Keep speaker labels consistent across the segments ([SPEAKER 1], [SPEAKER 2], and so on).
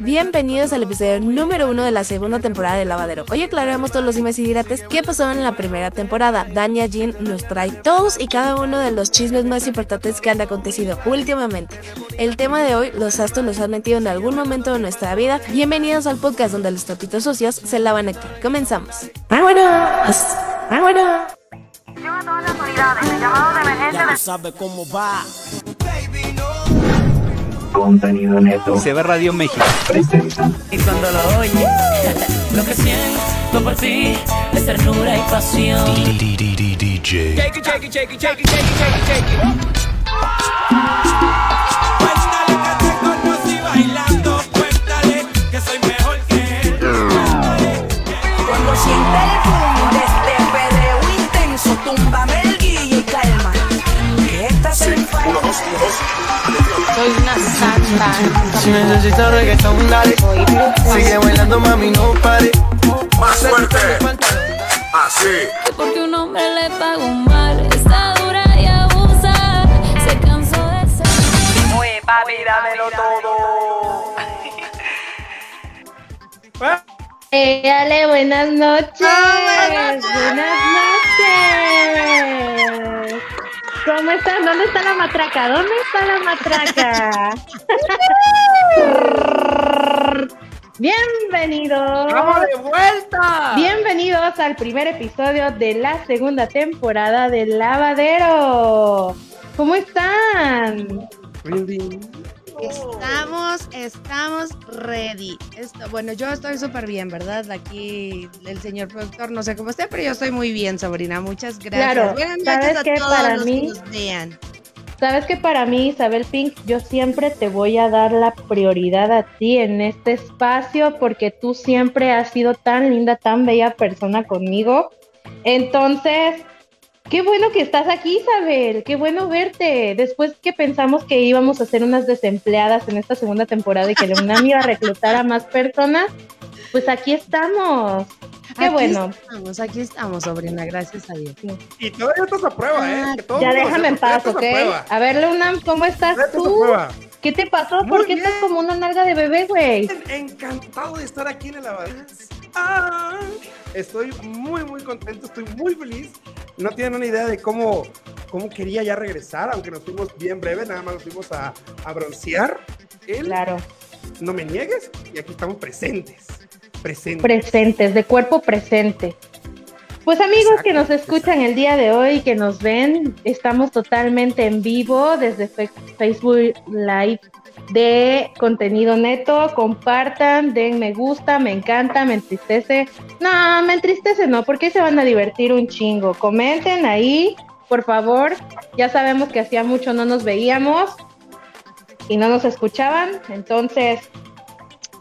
[SPEAKER 1] Bienvenidos al episodio número uno de la segunda temporada de Lavadero. Hoy aclararemos todos los dimes y dirates que pasaron en la primera temporada. Dania Jean nos trae todos y cada uno de los chismes más importantes que han acontecido últimamente. El tema de hoy, los astros los han metido en algún momento de nuestra vida. Bienvenidos al podcast donde los tapitos sucios se lavan aquí. Comenzamos. ¡Vámonos! ¡Vámonos!
[SPEAKER 2] A todas las unidades. El llamado de emergencia
[SPEAKER 3] Ya sabe cómo va.
[SPEAKER 4] Contenido neto.
[SPEAKER 5] Se ve Radio México.
[SPEAKER 4] Presenta.
[SPEAKER 6] Y cuando lo oye, lo que siento por ti es ternura y pasión.
[SPEAKER 3] Cuéntale que te conocí bailando. Cuéntale que soy mejor que él.
[SPEAKER 7] Cuando siente el boom de este perreo intenso, túmbame el guille y calma. Que esta es el
[SPEAKER 1] Soy una santa.
[SPEAKER 8] Si necesitas reggaetón, dale. Sigue bailando, mami, no pare.
[SPEAKER 9] Más fuerte, así.
[SPEAKER 10] Porque un hombre le pagó mal, está dura y abusa. Se cansó de ser.
[SPEAKER 7] Muy papi, dámelo todo.
[SPEAKER 11] Dale, buenas noches. buenas noches. ¿Cómo están? ¿Dónde está la matraca? ¿Dónde está la matraca? Bienvenidos.
[SPEAKER 8] ¡Vamos de vuelta!
[SPEAKER 11] Bienvenidos al primer episodio de la segunda temporada de Lavadero. ¿Cómo están?
[SPEAKER 1] Estamos, estamos ready. Esto, bueno, yo estoy súper bien, ¿verdad? Aquí el señor productor, no sé cómo esté, pero yo estoy muy bien, sobrina. Muchas gracias.
[SPEAKER 11] Claro,
[SPEAKER 1] Buenas
[SPEAKER 11] ¿sabes
[SPEAKER 1] noches a
[SPEAKER 11] qué?
[SPEAKER 1] todos
[SPEAKER 11] Para
[SPEAKER 1] los
[SPEAKER 11] mí-
[SPEAKER 1] que nos vean.
[SPEAKER 11] Sabes que para mí, Isabel Pink, yo siempre te voy a dar la prioridad a ti en este espacio porque tú siempre has sido tan linda, tan bella persona conmigo. Entonces, qué bueno que estás aquí, Isabel. Qué bueno verte. Después que pensamos que íbamos a ser unas desempleadas en esta segunda temporada y que la UNAM iba a reclutar a más personas, pues aquí estamos. Qué
[SPEAKER 1] Aquí
[SPEAKER 11] bueno.
[SPEAKER 1] Estamos, aquí estamos, sobrina, gracias a Dios.
[SPEAKER 8] Y todavía estás a prueba, ¿eh? Que todo
[SPEAKER 11] Ya déjame en paz, ¿ok?
[SPEAKER 8] a.
[SPEAKER 11] A ver, Lunam, ¿cómo estás tú?
[SPEAKER 8] prueba.
[SPEAKER 11] ¿Qué te pasó?
[SPEAKER 8] Muy
[SPEAKER 11] ¿Por qué estás como una nalga de bebé, güey?
[SPEAKER 8] Encantado de estar aquí en el. Ah, estoy muy, muy contento, estoy muy feliz. No tienen una idea de cómo, cómo quería ya regresar, aunque nos fuimos bien breve, nada más nos fuimos a, a broncear. Él,
[SPEAKER 11] Claro,
[SPEAKER 8] no me niegues, y aquí estamos presentes. Presentes.
[SPEAKER 11] presentes, de cuerpo presente. Pues amigos
[SPEAKER 8] Exacto,
[SPEAKER 11] que nos escuchan el día de hoy, que nos ven, estamos totalmente en vivo desde Facebook Live de contenido neto. Compartan, den me gusta, me encanta, me entristece. No, me entristece no, porque se van a divertir un chingo. Comenten ahí, por favor. Ya sabemos que hacía mucho no nos veíamos y no nos escuchaban, entonces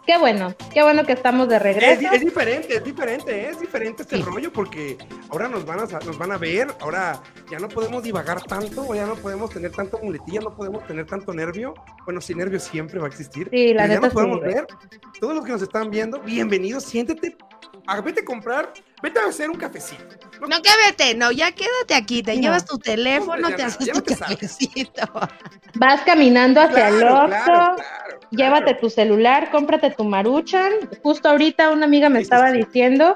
[SPEAKER 11] qué bueno, qué bueno que estamos de
[SPEAKER 8] Es,
[SPEAKER 11] regreso.
[SPEAKER 8] es diferente, es diferente, ¿eh? es diferente este rollo porque ahora nos van, a, nos van a ver, ahora ya no podemos divagar tanto, ya no podemos tener tanto muletilla, no podemos tener tanto nervio. Bueno, si nervio siempre va a existir.
[SPEAKER 11] Sí, la
[SPEAKER 8] pero ya
[SPEAKER 11] neta
[SPEAKER 8] nos podemos
[SPEAKER 11] sí.
[SPEAKER 8] ver. Todos los que nos están viendo, bienvenidos, siéntete, vete a comprar, vete a hacer un cafecito. No,
[SPEAKER 1] No, que vete, no, ya quédate aquí, te
[SPEAKER 11] No.
[SPEAKER 1] llevas tu teléfono,
[SPEAKER 8] ya
[SPEAKER 1] te haces tu cafecito.
[SPEAKER 11] Vas caminando hacia el Oxxo,
[SPEAKER 8] claro, claro,
[SPEAKER 11] llévate tu celular, cómprate tu maruchan. Justo ahorita una amiga me estaba
[SPEAKER 8] sí.
[SPEAKER 11] diciendo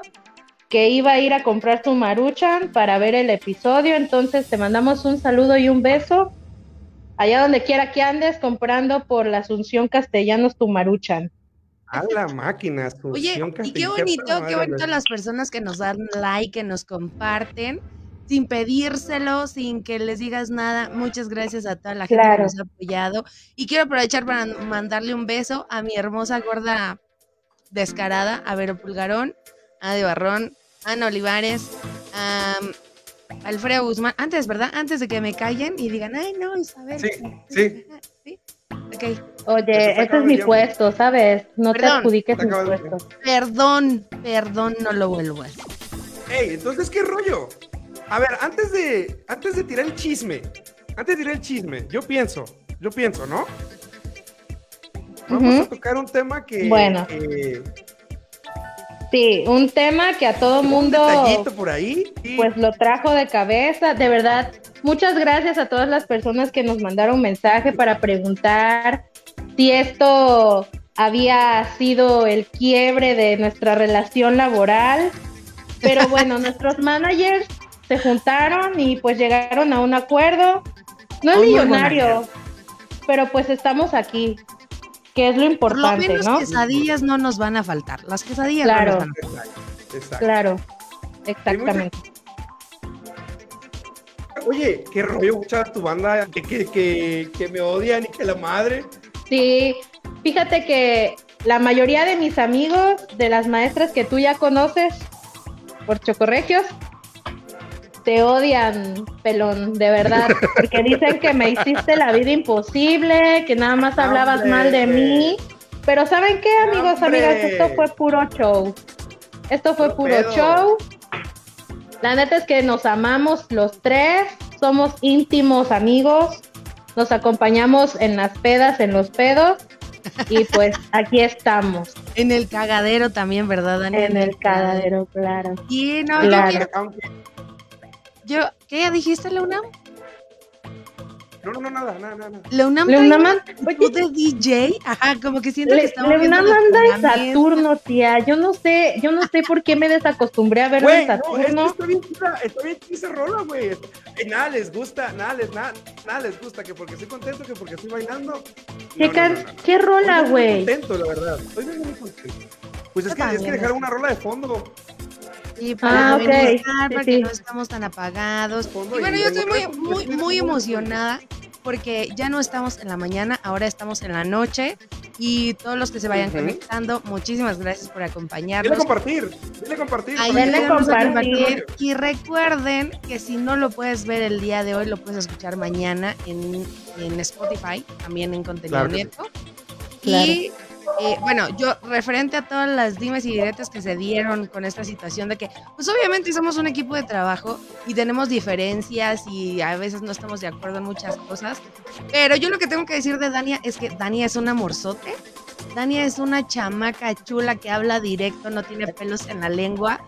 [SPEAKER 11] que iba a ir a comprar tu maruchan para ver el episodio, entonces te mandamos un saludo y un beso. Allá donde quiera que andes comprando por la Asunción Castellanos tu maruchan.
[SPEAKER 8] A la máquina,
[SPEAKER 1] Oye, y qué bonito, qué bonito las personas que nos dan like, que nos comparten, sin pedírselo, sin que les digas nada. Muchas gracias a toda la gente
[SPEAKER 11] Claro.
[SPEAKER 1] que nos ha apoyado. Y quiero aprovechar para mandarle un beso a mi hermosa gorda descarada, a Vero Pulgarón, a De Barrón, a Ana Olivares, a um, Alfredo Guzmán. Antes, ¿verdad? Antes de que me callen y digan, ay, no, Isabel.
[SPEAKER 8] Sí, sí.
[SPEAKER 1] ¿Sí? Ok.
[SPEAKER 11] Oye, ese es mi puesto, ¿sabes? No te adjudiques mis puestos.
[SPEAKER 1] Perdón, perdón, no lo vuelvo a hacer.
[SPEAKER 8] Ey, entonces, ¿qué rollo? A ver, antes de, antes de tirar el chisme, antes de tirar el chisme, yo pienso, yo pienso, ¿no? Vamos a tocar un tema que...
[SPEAKER 11] Bueno.
[SPEAKER 8] que-
[SPEAKER 11] Sí, un tema que a todo
[SPEAKER 8] un
[SPEAKER 11] mundo
[SPEAKER 8] detallito por ahí.
[SPEAKER 11] pues lo trajo de cabeza. De verdad, muchas gracias a todas las personas que nos mandaron mensaje para preguntar si esto había sido el quiebre de nuestra relación laboral. Pero bueno, nuestros managers se juntaron y pues llegaron a un acuerdo. No es
[SPEAKER 5] Un
[SPEAKER 11] millonario, pero pues estamos aquí, que es lo
[SPEAKER 5] Por lo
[SPEAKER 11] importante,
[SPEAKER 5] menos
[SPEAKER 11] ¿no?
[SPEAKER 5] quesadillas no nos van a faltar. Las quesadillas
[SPEAKER 11] Claro.
[SPEAKER 5] no nos van a faltar.
[SPEAKER 8] Exacto.
[SPEAKER 11] Claro, exactamente.
[SPEAKER 8] Oye, qué rollo mucha tu banda que, que, que, que me odian y que la madre.
[SPEAKER 11] Sí, fíjate que la mayoría de mis amigos, de las maestras que tú ya conoces por chocorregios, te odian, pelón, de verdad, porque dicen que me hiciste la vida imposible, que nada más hablabas
[SPEAKER 8] ¡Hombre!
[SPEAKER 11] mal de mí. Pero ¿saben qué, amigos,
[SPEAKER 8] ¡Hombre!
[SPEAKER 11] amigas? Esto fue puro show. Esto fue
[SPEAKER 8] Puro pedo.
[SPEAKER 11] show. La neta es que nos amamos los tres, somos íntimos amigos, nos acompañamos en las pedas, en los pedos, y pues aquí estamos,
[SPEAKER 5] En el cagadero también, ¿verdad, Dani?
[SPEAKER 11] en el cagadero, claro.
[SPEAKER 5] Y no,
[SPEAKER 11] Claro.
[SPEAKER 5] yo, quiero-
[SPEAKER 8] Aunque-
[SPEAKER 5] yo, ¿qué ya dijiste, Leunam?
[SPEAKER 8] No, no, no, nada, nada, nada.
[SPEAKER 5] Leunam,
[SPEAKER 11] Leunam,
[SPEAKER 5] trae una actitud de DJ, ajá, como que siento que
[SPEAKER 11] Le,
[SPEAKER 5] estamos
[SPEAKER 11] Leunam
[SPEAKER 5] viendo
[SPEAKER 11] anda en. Saturno, tía. Yo no sé, yo no sé por qué me desacostumbré a verlo en
[SPEAKER 8] no, es que
[SPEAKER 11] Saturno.
[SPEAKER 8] está bien está bien esa rola, güey. Nada les gusta, nada les, nada, nada les gusta, que porque estoy contento, que porque estoy bailando.
[SPEAKER 11] ¿Qué,
[SPEAKER 8] No, no, no, no, no.
[SPEAKER 11] qué rola,
[SPEAKER 8] Estoy muy
[SPEAKER 11] güey?
[SPEAKER 8] contento, la verdad. Estoy muy, contento. Pues es que, es que dejaron
[SPEAKER 5] es-
[SPEAKER 8] una rola de fondo.
[SPEAKER 5] Sí, para
[SPEAKER 11] Ah, Sí,
[SPEAKER 5] para
[SPEAKER 11] sí.
[SPEAKER 5] que no estamos tan apagados. Y bueno, yo estoy muy, muy, muy emocionada porque ya no estamos en la mañana, ahora estamos en la noche. Y todos los que se vayan conectando, muchísimas gracias por
[SPEAKER 8] Dile
[SPEAKER 5] acompañarnos.
[SPEAKER 8] compartir, dile compartir.
[SPEAKER 5] Ahí
[SPEAKER 11] Denle
[SPEAKER 5] le vamos a
[SPEAKER 11] compartir.
[SPEAKER 5] compartir. Y recuerden que si no lo puedes ver el día de hoy, lo puedes escuchar mañana en, en Spotify, también en contenido
[SPEAKER 8] Claro.
[SPEAKER 11] Claro.
[SPEAKER 5] Y eh, bueno, yo referente a todas las dimes y diretes que se dieron con esta situación de que, pues obviamente somos un equipo de trabajo y tenemos diferencias y a veces no estamos de acuerdo en muchas cosas, pero yo lo que tengo que decir de Dania es que Dania es un amorzote. Dania es una chamaca chula que habla directo, no tiene pelos en la lengua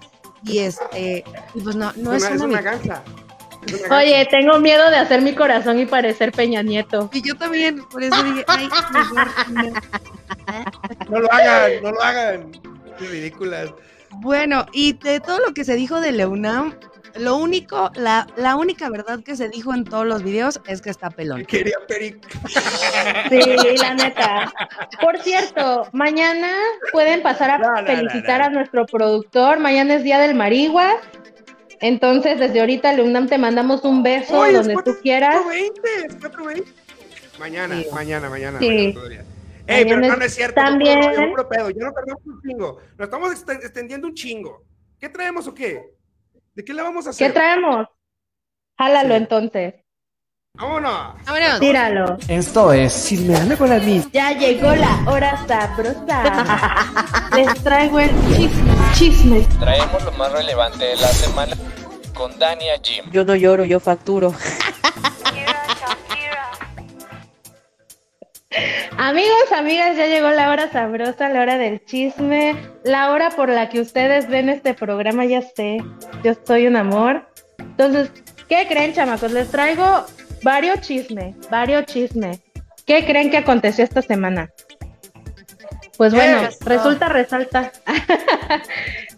[SPEAKER 5] y este, y pues no, no
[SPEAKER 8] es
[SPEAKER 5] es,
[SPEAKER 8] una,
[SPEAKER 5] una,
[SPEAKER 11] Oye, tengo miedo de hacer mi corazón y parecer Peña Nieto.
[SPEAKER 5] Y yo también, por eso dije, ay, mejor no.
[SPEAKER 8] No lo hagan, no lo hagan. Qué ridículas.
[SPEAKER 5] Bueno, y de todo lo que se dijo de Leunam, lo único, la, la única verdad que se dijo en todos los videos es que está pelón.
[SPEAKER 8] Quería perico.
[SPEAKER 11] Sí, la neta. Por cierto, mañana pueden pasar a
[SPEAKER 8] No, no, no,
[SPEAKER 11] felicitar
[SPEAKER 8] no.
[SPEAKER 11] a nuestro productor. Mañana es Día del Marigua. Entonces, desde ahorita, Leunam, te mandamos un beso donde tú quieras.
[SPEAKER 8] 4:20, es 4:20. Mañana,
[SPEAKER 5] Sí.
[SPEAKER 8] mañana, mañana.
[SPEAKER 11] Sí.
[SPEAKER 8] mañana todavía. Ey, pero no, no es cierto.
[SPEAKER 11] también.
[SPEAKER 8] No, no, puro pedo. Ya no tardamos un chingo. Nos estamos ext- extendiendo un chingo. ¿Qué traemos o qué? ¿De qué le vamos a
[SPEAKER 11] ¿Qué
[SPEAKER 8] hacer?
[SPEAKER 11] traemos? Jálalo
[SPEAKER 8] Sí.
[SPEAKER 11] entonces.
[SPEAKER 8] Vámonos.
[SPEAKER 5] Vámonos.
[SPEAKER 11] Tíralo.
[SPEAKER 12] Esto es Chismeando con la Miss.
[SPEAKER 11] Ya llegó la hora sabrosa. Les traigo el chisme. chisme.
[SPEAKER 13] Traemos lo más relevante de la semana con Dania Jim.
[SPEAKER 14] Yo no lloro, yo facturo.
[SPEAKER 11] Amigos, amigas, ya llegó la hora sabrosa, la hora del chisme, la hora por la que ustedes ven este programa, ya sé, yo soy un amor. Entonces, ¿qué creen, chamacos? Les traigo varios chismes, varios chismes. ¿Qué creen que aconteció esta semana? Pues bueno, resulta, resalta.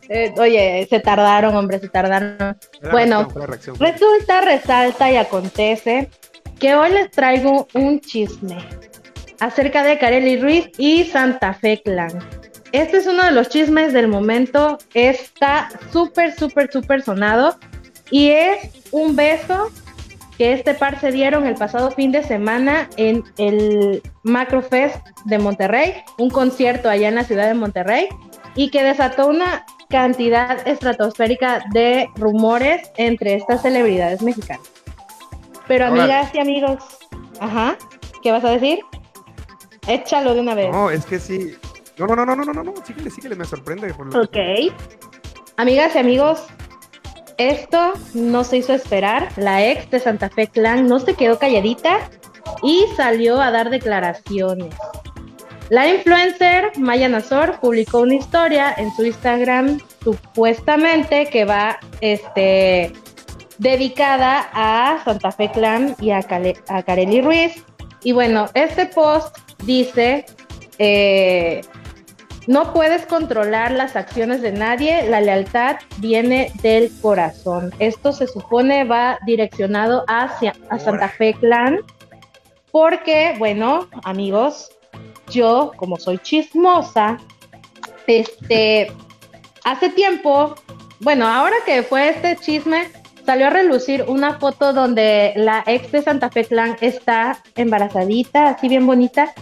[SPEAKER 11] Eh, oye, se tardaron, hombre, se tardaron.
[SPEAKER 8] La
[SPEAKER 11] Bueno,
[SPEAKER 8] reacción, reacción.
[SPEAKER 11] Resulta, resalta y acontece que hoy les traigo un chisme acerca de Kareli Ruiz y Santa Fe Clan. Este es uno de los chismes del momento, está súper, súper, súper sonado y es un beso que este par se dieron el pasado fin de semana en el Macro Fest de Monterrey, un concierto allá en la ciudad de Monterrey y que desató una cantidad estratosférica de rumores entre estas celebridades mexicanas. Pero amigas y amigos, ajá, ¿qué vas a decir? Échalo de una vez.
[SPEAKER 8] No, es que sí. No, no, no, no, no, no, no. Síguele, síguele, me sorprende. Por lo
[SPEAKER 11] Ok. Amigas y amigos, esto no se hizo esperar. La ex de Santa Fe Clan no se quedó calladita y salió a dar declaraciones. La influencer Maya Nazor publicó una historia en su Instagram supuestamente que va este, dedicada a Santa Fe Clan y a, Cale- a Kareli Ruiz. Y bueno, este post dice eh, no puedes controlar las acciones de nadie, la lealtad viene del corazón. Esto se supone va direccionado hacia a Santa Fe Clan, porque, bueno, amigos, yo, como soy chismosa, este, hace tiempo, bueno, ahora que fue este chisme, salió a relucir una foto donde la ex de Santa Fe Clan está embarazadita, así bien bonita,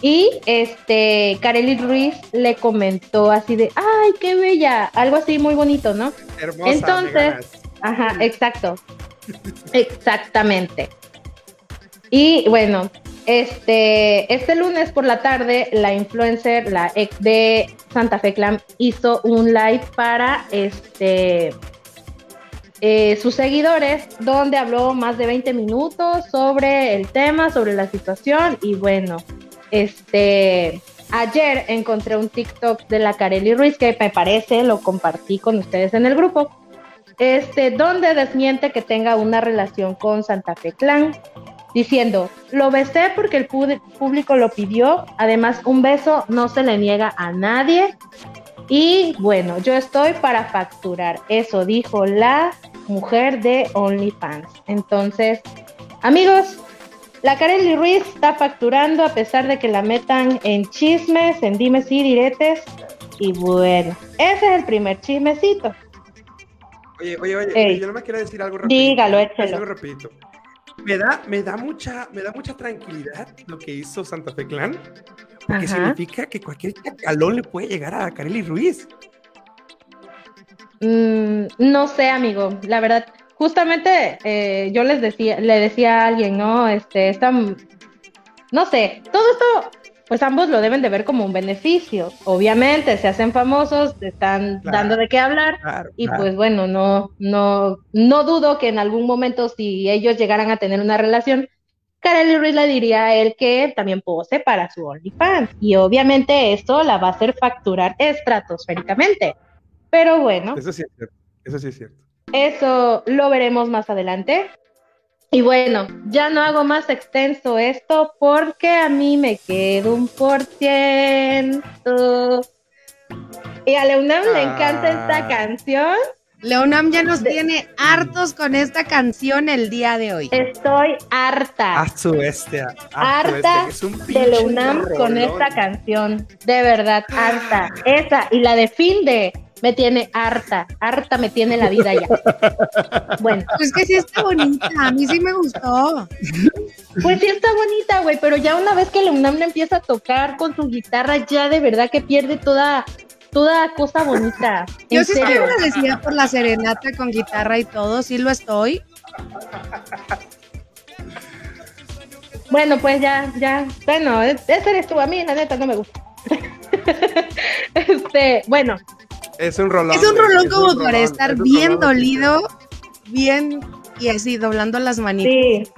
[SPEAKER 11] y este, Kareli Ruiz le comentó así de, ay, qué bella, algo así muy bonito, ¿no?
[SPEAKER 8] Hermosa,
[SPEAKER 11] Entonces, ajá, exacto, exactamente. Y bueno, este, este lunes por la tarde, la influencer, la ex de Santa Fe Clan, hizo un live para este eh, sus seguidores, donde habló más de 20 minutos sobre el tema, sobre la situación, y bueno, este ayer encontré un TikTok de la Kareli Ruiz que me parece, lo compartí con ustedes en el grupo, este, donde desmiente que tenga una relación con Santa Fe Clan, diciendo, lo besé porque el público lo pidió, además un beso no se le niega a nadie, y bueno, yo estoy para facturar, eso dijo la mujer de OnlyFans. Entonces, amigos, la Kareli Ruiz está facturando a pesar de que la metan en chismes, en dimes y diretes. Y bueno, ese es el primer chismecito.
[SPEAKER 8] Oye, oye, oye,
[SPEAKER 11] Ey.
[SPEAKER 8] yo no me quiero decir algo rápido.
[SPEAKER 11] Dígalo, échelo.
[SPEAKER 8] Algo rapidito. Me da, me da mucha, me da mucha tranquilidad lo que hizo Santa Fe Clan,
[SPEAKER 11] Ajá.
[SPEAKER 8] significa que cualquier chacalón le puede llegar a Kareli Ruiz.
[SPEAKER 11] Mm, no sé, amigo, la verdad. Justamente eh, yo les decía, le decía a alguien, ¿no? Este, esta, no sé, todo esto, pues ambos lo deben de ver como un beneficio. Obviamente, se hacen famosos, están
[SPEAKER 14] Claro,
[SPEAKER 11] dando de qué hablar,
[SPEAKER 14] claro,
[SPEAKER 11] y
[SPEAKER 14] claro.
[SPEAKER 11] pues bueno, no, no, no dudo que en algún momento, si ellos llegaran a tener una relación, Kareli Ruiz le diría a él que también pose para su OnlyFans. Y obviamente esto la va a hacer facturar estratosféricamente. Pero bueno.
[SPEAKER 8] Eso sí es cierto. Eso sí es cierto.
[SPEAKER 11] Eso lo veremos más adelante. Y bueno, ya no hago más extenso esto porque a mí me queda un por ciento. Y a Leonam le encanta esta canción.
[SPEAKER 5] Leonam ya nos tiene hartos con esta canción el día de hoy.
[SPEAKER 11] Estoy harta.
[SPEAKER 8] A su a su
[SPEAKER 11] harta
[SPEAKER 8] es un
[SPEAKER 11] de Leonam con esta canción. De verdad, harta. Esa y la de Finde me tiene harta. Harta me tiene la vida ya. Bueno.
[SPEAKER 5] Pues que sí está bonita, a mí sí me gustó.
[SPEAKER 11] Pues sí está bonita, güey, pero ya una vez que Leonam le empieza a tocar con su guitarra, ya de verdad que pierde toda, toda cosa bonita.
[SPEAKER 5] Yo sí estoy
[SPEAKER 11] serio.
[SPEAKER 5] agradecida por la serenata con guitarra y todo, sí lo estoy.
[SPEAKER 11] Bueno, pues ya, ya. Bueno, es- ese eres tú, a mí la neta no me gusta. este, bueno,
[SPEAKER 8] Es un rolón.
[SPEAKER 5] Es un rolón
[SPEAKER 8] es
[SPEAKER 5] como
[SPEAKER 8] un
[SPEAKER 5] para estar
[SPEAKER 8] es
[SPEAKER 5] bien
[SPEAKER 8] rolón.
[SPEAKER 5] dolido, bien y así, doblando las manitas.
[SPEAKER 11] sí.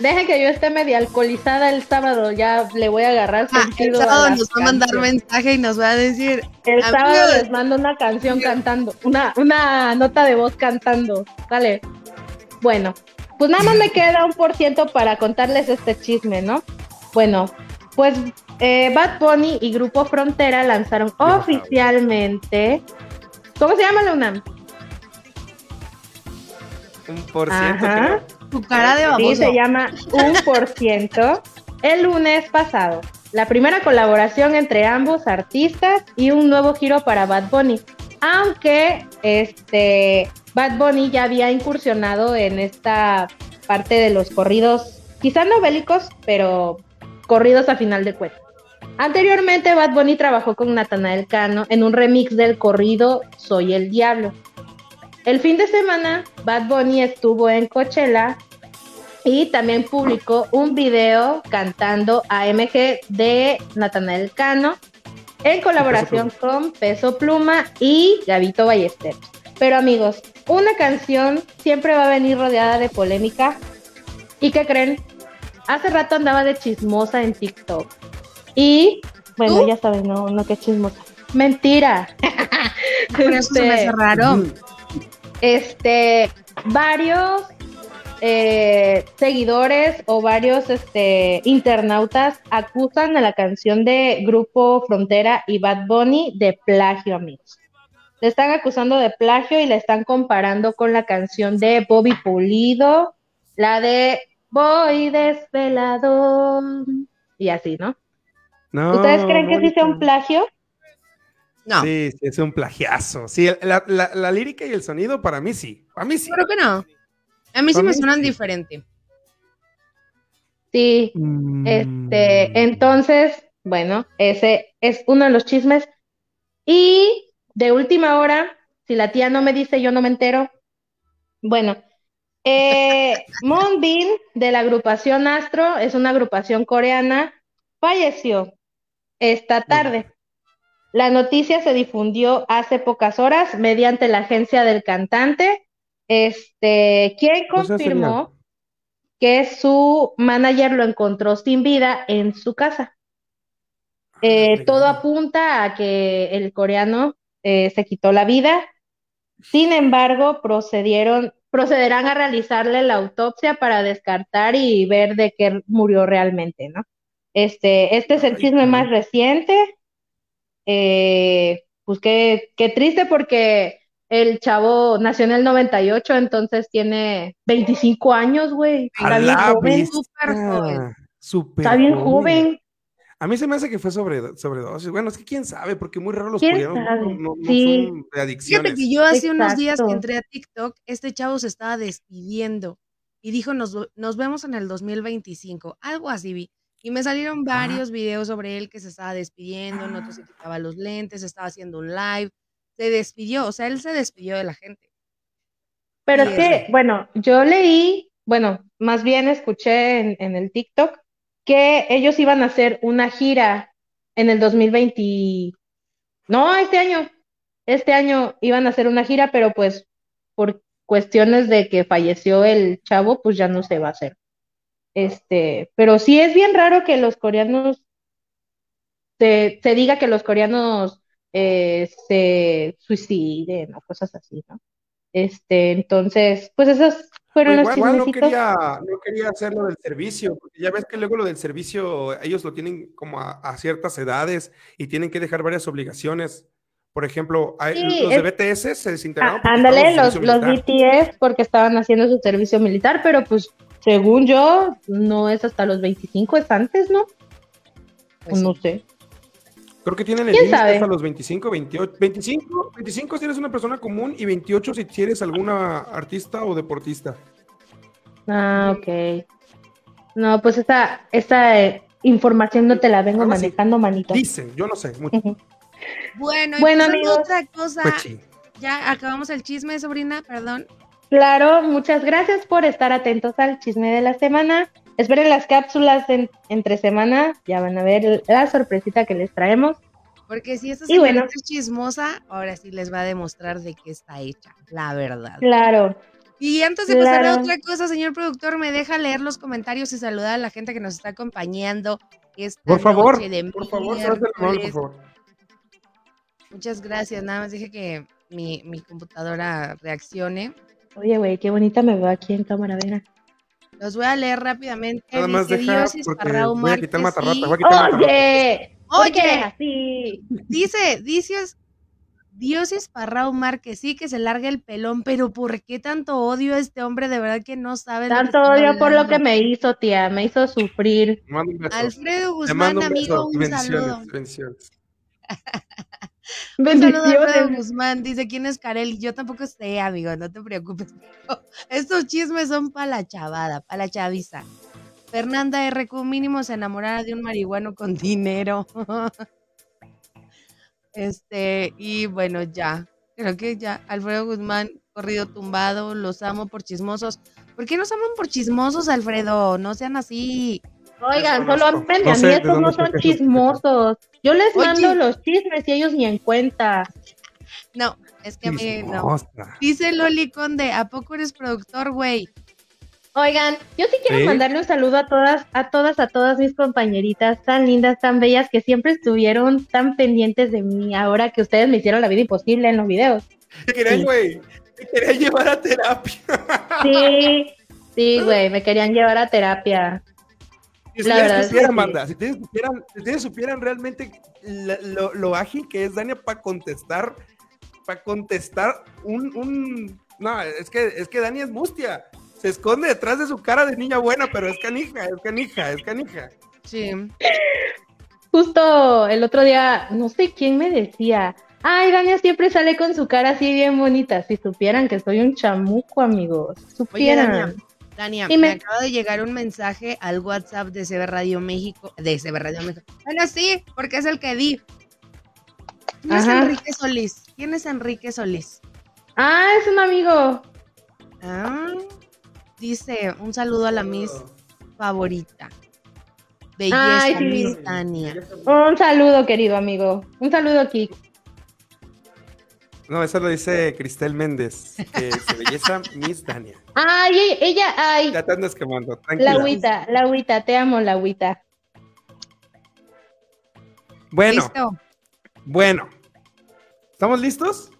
[SPEAKER 11] Dejen que yo esté media alcoholizada el sábado, ya le voy a agarrar
[SPEAKER 5] Ah, el
[SPEAKER 11] sentido
[SPEAKER 5] sábado nos va a mandar mensaje y nos va a decir.
[SPEAKER 11] El
[SPEAKER 5] "Amigos,
[SPEAKER 11] sábado les mando una canción cantando, una, una nota de voz cantando. Dale. Bueno, pues nada más me queda un por ciento para contarles este chisme, ¿no? Bueno, pues eh, Bad Bunny y Grupo Frontera lanzaron oficialmente. ¿Cómo se llama la UNAM?
[SPEAKER 8] Un por ciento, creo.
[SPEAKER 5] Tu cara de
[SPEAKER 11] Sí,
[SPEAKER 5] baboso.
[SPEAKER 11] se llama Un por ciento. El lunes pasado, la primera colaboración entre ambos artistas y un nuevo giro para Bad Bunny. Aunque este Bad Bunny ya había incursionado en esta parte de los corridos, quizá no bélicos, pero corridos a final de cuentas. Anteriormente, Bad Bunny trabajó con Natanael Cano en un remix del corrido Soy el Diablo. El fin de semana, Bad Bunny estuvo en Coachella y también publicó un video cantando AMG de Natanael Cano en colaboración con Peso Pluma y Gabito Ballesteros. Pero amigos, una canción siempre va a venir rodeada de polémica. ¿Y qué creen? Hace rato andaba de chismosa en TikTok. Y, bueno,
[SPEAKER 5] ¿Tú?
[SPEAKER 11] ya saben, no, no, qué chismosa. Mentira.
[SPEAKER 5] Por eso se me hace
[SPEAKER 11] Este,
[SPEAKER 5] raro.
[SPEAKER 11] Este, varios eh, seguidores o varios este, internautas acusan a la canción de Grupo Frontera y Bad Bunny de plagio, amigos. Le están acusando de plagio y le están comparando con la canción de Bobby Pulido, la de Voy desvelado y así, ¿no?
[SPEAKER 8] No,
[SPEAKER 11] ¿Ustedes creen que sí sea un plagio?
[SPEAKER 5] No.
[SPEAKER 8] Sí, sí, es un plagiazo. Sí, la, la- la lírica y el sonido para mí sí. Para mí sí.
[SPEAKER 5] Creo que no. A mí sí me suenan
[SPEAKER 8] sí.
[SPEAKER 5] diferente.
[SPEAKER 11] Sí,
[SPEAKER 8] Mm.
[SPEAKER 11] Este, entonces, bueno, ese es uno de los chismes. Y de última hora, si la tía no me dice, yo no me entero. Bueno, eh, Moonbin de la agrupación Astro, es una agrupación coreana, falleció esta tarde. La noticia se difundió hace pocas horas mediante la agencia del cantante, este, quien
[SPEAKER 8] O sea, sería-
[SPEAKER 11] confirmó que su manager lo encontró sin vida en su casa. Eh, todo apunta a que el coreano eh, se quitó la vida. Sin embargo, procedieron, procederán a realizarle la autopsia para descartar y ver de qué murió realmente, ¿no? Este, este es el chisme más reciente. Eh, pues qué, qué triste porque el chavo nació en el 98, entonces tiene 25 años, güey. Está bien joven. Está bien joven.
[SPEAKER 8] A mí se me hace que fue sobre, sobredosis. Bueno, es que quién sabe, porque muy raro los
[SPEAKER 11] ¿Quién
[SPEAKER 8] coreanos
[SPEAKER 11] sabe?
[SPEAKER 8] no, son de adicciones.
[SPEAKER 5] Fíjate que yo hace unos días que entré a TikTok, este chavo se estaba despidiendo y dijo, nos, nos vemos en el 2025, algo así vi. Y me salieron varios videos sobre él que se estaba despidiendo, en otros se quitaba los lentes, estaba haciendo un live, se despidió, o sea, él se despidió de la gente.
[SPEAKER 11] Pero
[SPEAKER 5] Y
[SPEAKER 11] es que,
[SPEAKER 5] eso.
[SPEAKER 11] bueno, yo leí, bueno, más bien escuché en, en el TikTok que ellos iban a hacer una gira en el 2020. No, este año. Este año iban a hacer una gira, pero pues por cuestiones de que falleció el chavo, pues ya no se va a hacer. Este, pero sí es bien raro que los coreanos se, se diga que los coreanos eh, se suiciden o cosas así, ¿no? Este, entonces, pues esos fueron
[SPEAKER 8] Pues
[SPEAKER 11] los
[SPEAKER 8] igual, igual no quería, no quería hacer lo del servicio, porque ya ves que luego lo del servicio, ellos lo tienen como a, a ciertas edades y tienen que dejar varias obligaciones. Por ejemplo, hay-
[SPEAKER 11] Sí,
[SPEAKER 8] los
[SPEAKER 11] es-
[SPEAKER 8] de BTS se desintegraron.
[SPEAKER 11] Ah, ándale, los, los. BTS porque estaban haciendo su servicio militar, pero pues según yo, no es hasta los 25, es antes, ¿no?
[SPEAKER 5] Pues
[SPEAKER 11] no sé.
[SPEAKER 8] Creo que tienen el
[SPEAKER 11] ¿Quién
[SPEAKER 8] límite hasta los 25, 28. 25, 25 si eres una persona común y 28 si eres alguna artista o deportista.
[SPEAKER 11] Ah, ok. No, pues esta, esta eh, información no te la vengo manejando, manito.
[SPEAKER 8] Dicen, yo no sé. mucho.
[SPEAKER 5] Bueno,
[SPEAKER 11] amigos.
[SPEAKER 5] otra cosa,
[SPEAKER 8] Pues sí.
[SPEAKER 5] ya acabamos el chisme, sobrina, perdón.
[SPEAKER 11] Claro, muchas gracias por estar atentos al chisme de la semana. Esperen las cápsulas en- entre semana, ya van a ver la sorpresita que les traemos.
[SPEAKER 5] Porque si esta
[SPEAKER 11] Y bueno.
[SPEAKER 5] es chismosa, ahora sí les va a demostrar de qué está hecha, la verdad.
[SPEAKER 11] Claro.
[SPEAKER 5] Y antes de pasar a otra cosa, señor productor, me deja leer los comentarios y saludar a la gente que nos está acompañando esta
[SPEAKER 8] Por favor,
[SPEAKER 5] noche de
[SPEAKER 8] por favor, por favor.
[SPEAKER 5] Muchas gracias. Nada más dije que mi, mi computadora reaccione.
[SPEAKER 11] Oye, güey, qué bonita me veo aquí en cámara, ven.
[SPEAKER 5] Los voy a leer rápidamente.
[SPEAKER 8] Nada más
[SPEAKER 5] Dice
[SPEAKER 8] deja,
[SPEAKER 5] Diosis
[SPEAKER 8] porque
[SPEAKER 5] Parrao
[SPEAKER 8] voy a quitar matarrata,
[SPEAKER 5] sí.
[SPEAKER 8] voy a quitar matarrata.
[SPEAKER 11] Oye, ¿por qué
[SPEAKER 5] Oye.
[SPEAKER 11] así?
[SPEAKER 5] Dice, dices, Diosis Parrao Márquez, sí que se larga el pelón, pero ¿por qué tanto odio a este hombre? De verdad que no sabe
[SPEAKER 11] Tanto odio por lo que me hizo, tía, me hizo sufrir.
[SPEAKER 8] Te mando un beso.
[SPEAKER 5] Alfredo Guzmán,
[SPEAKER 8] mando un
[SPEAKER 5] amigo, un
[SPEAKER 8] bendiciones.
[SPEAKER 5] saludo.
[SPEAKER 8] bendiciones.
[SPEAKER 5] Un saludo a Alfredo. Guzmán. Dice, ¿quién es Karel? Yo tampoco sé, amigo, no te preocupes. Estos chismes son para la chavada, para la chaviza. Fernanda RQ mínimo se enamorara de un marihuano con dinero. Este, y bueno, ya. Creo que ya. Alfredo Guzmán, corrido tumbado, los amo por chismosos. ¿Por qué nos aman por chismosos, Alfredo? No sean así.
[SPEAKER 11] Oigan, solo amen
[SPEAKER 8] No
[SPEAKER 11] a
[SPEAKER 8] sé
[SPEAKER 11] estos no son chismosos. Yo les
[SPEAKER 5] Oye.
[SPEAKER 11] mando los chismes y ellos ni en cuenta.
[SPEAKER 5] No, es que a mí no. Dice Loli Conde, ¿a poco eres productor, güey?
[SPEAKER 11] Oigan, yo sí quiero
[SPEAKER 8] Sí.
[SPEAKER 11] mandarle un saludo a todas, a todas, a todas mis compañeritas tan lindas, tan bellas, que siempre estuvieron tan pendientes de mí ahora que ustedes me hicieron la vida imposible en los videos.
[SPEAKER 8] Te quería,
[SPEAKER 11] Sí.
[SPEAKER 8] güey. Te quería llevar a terapia.
[SPEAKER 11] Sí, Sí, güey, me querían llevar a terapia.
[SPEAKER 8] Si
[SPEAKER 11] La
[SPEAKER 8] ustedes supieran,
[SPEAKER 11] sí.
[SPEAKER 8] banda, si ustedes supieran, si ustedes supieran realmente lo, lo ágil que es Dania para contestar, para contestar un, un- no, es que, es que Dani es mustia. Se esconde detrás de su cara de niña buena, pero es canija, es canija, es canija.
[SPEAKER 5] Sí.
[SPEAKER 11] Justo el otro día, no sé quién me decía, ay, Dania siempre sale con su cara así bien bonita. Si supieran que soy un chamuco, amigos.
[SPEAKER 5] Oye,
[SPEAKER 11] Supieran.
[SPEAKER 5] Dania,
[SPEAKER 11] Dime.
[SPEAKER 5] me acaba de llegar un mensaje al WhatsApp de CB Radio México, de CB Radio México. Bueno, sí, porque es el que di. ¿Quién es. Enrique Solís? ¿Quién es Enrique Solís?
[SPEAKER 11] Ah, es un amigo.
[SPEAKER 5] Ah, dice, un saludo a la Miss favorita. Belleza,
[SPEAKER 11] Ay, sí.
[SPEAKER 5] Miss Dania.
[SPEAKER 11] Un saludo, querido amigo. Un saludo, Kik.
[SPEAKER 8] No, eso lo dice Cristel Méndez, que se belleza Miss Dania.
[SPEAKER 11] Ay, e- ella, ay,
[SPEAKER 8] Ya te andas quemando,
[SPEAKER 11] la agüita, la agüita, te amo, la agüita.
[SPEAKER 8] Bueno,
[SPEAKER 5] ¿Listo?
[SPEAKER 8] bueno. ¿Estamos listos?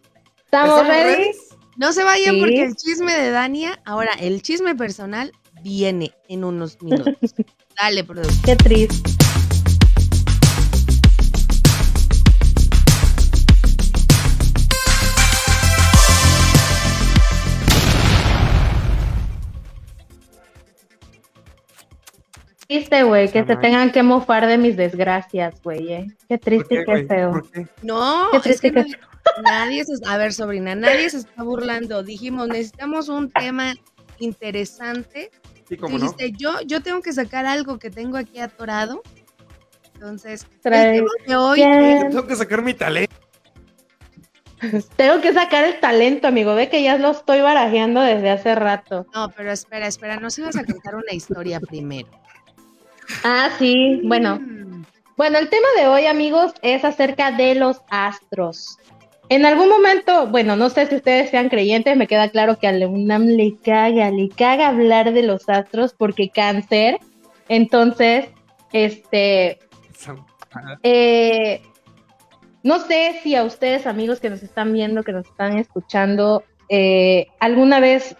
[SPEAKER 11] ¿Estamos ready?
[SPEAKER 5] No se vayan
[SPEAKER 11] Sí.
[SPEAKER 5] porque el chisme de Dania, ahora el chisme personal viene en unos minutos. Dale, productor.
[SPEAKER 11] Qué triste. Triste, güey, que se tengan que mofar de mis desgracias, güey, eh. Qué
[SPEAKER 8] ¿Por
[SPEAKER 11] triste
[SPEAKER 8] qué,
[SPEAKER 11] y qué feo.
[SPEAKER 5] No,
[SPEAKER 11] Qué
[SPEAKER 5] es
[SPEAKER 11] triste
[SPEAKER 5] que
[SPEAKER 11] que-
[SPEAKER 5] na- nadie se, a ver, sobrina, nadie se está burlando. Dijimos, necesitamos un tema interesante.
[SPEAKER 8] Sí,
[SPEAKER 5] Tú
[SPEAKER 8] cómo no.
[SPEAKER 5] dijiste, yo, yo tengo que sacar algo que tengo aquí atorado. Entonces,
[SPEAKER 11] Trae-
[SPEAKER 5] el tema de hoy es-
[SPEAKER 8] Tengo que sacar mi talento.
[SPEAKER 11] Tengo que sacar el talento, amigo. Ve que ya lo estoy barajeando desde hace rato.
[SPEAKER 5] No, pero espera, espera, nos ibas a contar una historia primero.
[SPEAKER 11] Ah, sí. Bueno,
[SPEAKER 5] Mm,
[SPEAKER 11] Bueno, el tema de hoy, amigos, es acerca de los astros. En algún momento, bueno, no sé si ustedes sean creyentes, me queda claro que a la UNAM le caga, le caga hablar de los astros porque cáncer. Entonces, este, eh, no sé si a ustedes, amigos que nos están viendo, que nos están escuchando, eh, alguna vez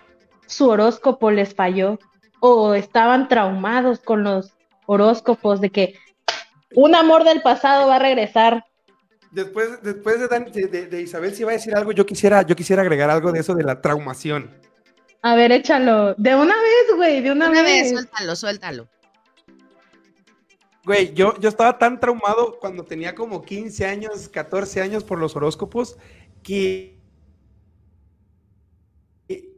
[SPEAKER 11] su horóscopo les falló o estaban traumados con los horóscopos de que un amor del pasado va a regresar.
[SPEAKER 8] Después, después de, Dan- de- de- de Isabel, si iba a decir algo, yo quisiera, yo quisiera agregar algo de eso de la traumación.
[SPEAKER 11] A ver, échalo. De una vez, güey, de una,
[SPEAKER 5] Una
[SPEAKER 11] vez.
[SPEAKER 5] vez, suéltalo, suéltalo.
[SPEAKER 8] Güey, yo, yo estaba tan traumado cuando tenía como 15 años, 14 años por los horóscopos, que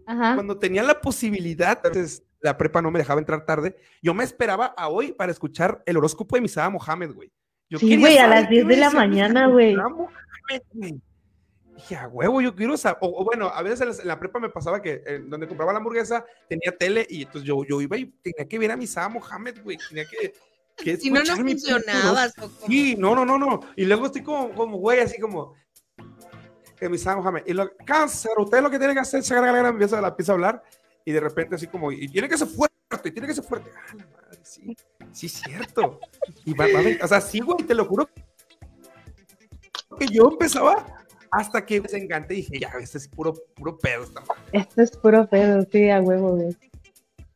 [SPEAKER 11] Ajá.
[SPEAKER 8] cuando tenía la posibilidad, entonces la prepa no me dejaba entrar tarde, yo me esperaba a hoy para escuchar el horóscopo de Misada Mohamed, güey. Yo
[SPEAKER 11] Sí, güey, a las
[SPEAKER 8] qué
[SPEAKER 11] 10 de la mañana,
[SPEAKER 8] Misada
[SPEAKER 11] güey.
[SPEAKER 8] Mohamed, güey. Dije, a huevo, yo quiero saber. O, o bueno, a veces en la, en la prepa me pasaba que eh, donde compraba la hamburguesa tenía tele y entonces yo, yo iba y tenía que ver a Misada Mohamed, güey. Tenía que. que
[SPEAKER 5] Si no, no funcionabas.
[SPEAKER 8] Sí, no, no, no, no. Y luego estoy como, como güey, así como. Que mi Sam Mohamed. Y lo, cáncer, usted lo que tiene que hacer es sacar la gran empieza, la empieza a hablar. Y de repente, así como, y tiene que ser fuerte, y tiene que ser fuerte. Ah, la madre, sí, sí, cierto. Y va, va o sea, sí, güey, te lo juro. Que yo empezaba hasta que se enganté y dije, ya, este es puro, puro pedo. Esta madre.
[SPEAKER 11] Esto es puro pedo, sí, a huevo, güey.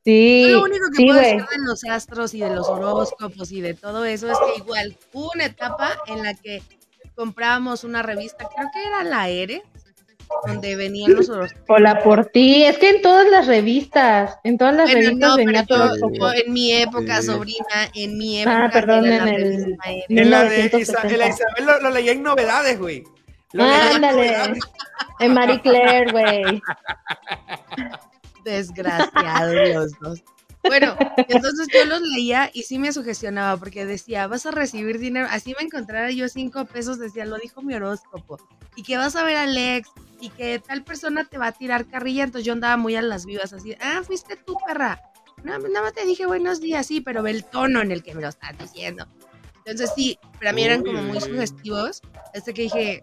[SPEAKER 11] Sí,
[SPEAKER 5] Yo lo único que
[SPEAKER 11] sí,
[SPEAKER 5] puedo decir de los astros y de los horóscopos y de todo eso es que igual hubo una etapa en la que comprábamos una revista, creo que era la ERE, donde venían los horóscopos.
[SPEAKER 11] Hola por ti. Es que en todas las revistas, en todas las
[SPEAKER 5] Bueno,
[SPEAKER 11] revistas
[SPEAKER 5] no, pero
[SPEAKER 11] venía
[SPEAKER 5] yo,
[SPEAKER 11] horóscopo.
[SPEAKER 5] yo en mi época,
[SPEAKER 8] Sí.
[SPEAKER 5] sobrina, en mi época.
[SPEAKER 11] Ah, perdón, en
[SPEAKER 5] la
[SPEAKER 11] el-.
[SPEAKER 8] En la de
[SPEAKER 11] 1970.
[SPEAKER 8] Isa- en la Isabel lo, lo leía en novedades, güey. En
[SPEAKER 11] Ándale.
[SPEAKER 8] novedades.
[SPEAKER 11] En Marie Claire, güey.
[SPEAKER 5] Desgraciados los dos. Bueno, entonces yo los leía y sí me sugestionaba porque decía, vas a recibir dinero, así me encontrara yo cinco pesos, decía, lo dijo mi horóscopo, y que vas a ver a Alex, y que tal persona te va a tirar carrilla, entonces yo andaba muy a las vivas, así, ah, fuiste tú, perra, no, nada más te dije buenos días, sí, pero ve el tono en el que me lo estás diciendo. Entonces sí, para mí eran como muy
[SPEAKER 8] Uy.
[SPEAKER 5] sugestivos, hasta que dije,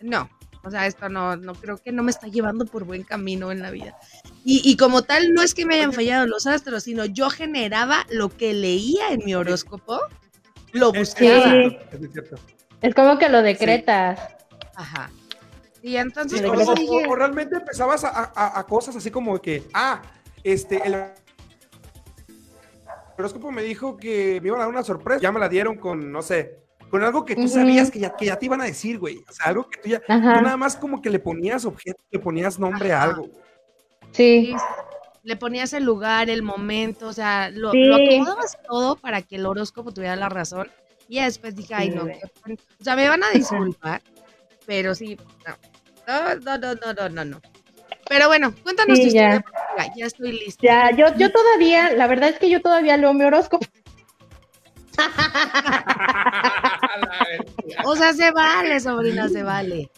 [SPEAKER 5] no, o sea, esto no, no creo que no me está llevando por buen camino en la vida. Y, y como tal, no es que me hayan fallado los astros, sino yo generaba lo que leía en mi horóscopo, lo buscaba.
[SPEAKER 11] Sí.
[SPEAKER 8] es
[SPEAKER 11] como que lo decretas.
[SPEAKER 5] Ajá. Y entonces,
[SPEAKER 8] Sí, o, o-
[SPEAKER 5] dije,
[SPEAKER 8] o realmente empezabas a, a- a cosas así como que, ah, este, el horóscopo me dijo que me iban a dar una sorpresa. Ya me la dieron con, no sé, con algo que tú sabías que ya, que ya te iban a decir, güey. O sea, algo que tú ya,
[SPEAKER 11] Ajá.
[SPEAKER 8] tú nada más como que le ponías objeto, le ponías nombre a algo.
[SPEAKER 11] Sí.
[SPEAKER 5] Le ponías el lugar, el momento, o sea, lo,
[SPEAKER 11] Sí.
[SPEAKER 5] lo acomodabas todo para que el horóscopo tuviera la razón. Y después dije, ay, no, o sea, me van a disculpar, pero sí, no. No, no, no, no, no, no, no. Pero bueno, cuéntanos
[SPEAKER 11] Sí,
[SPEAKER 5] tu historia,
[SPEAKER 11] ya.
[SPEAKER 5] porque, mira, ya estoy lista.
[SPEAKER 11] Ya, yo, yo todavía, la verdad es que yo todavía leo mi horóscopo.
[SPEAKER 5] O sea, se vale, sobrina, se vale.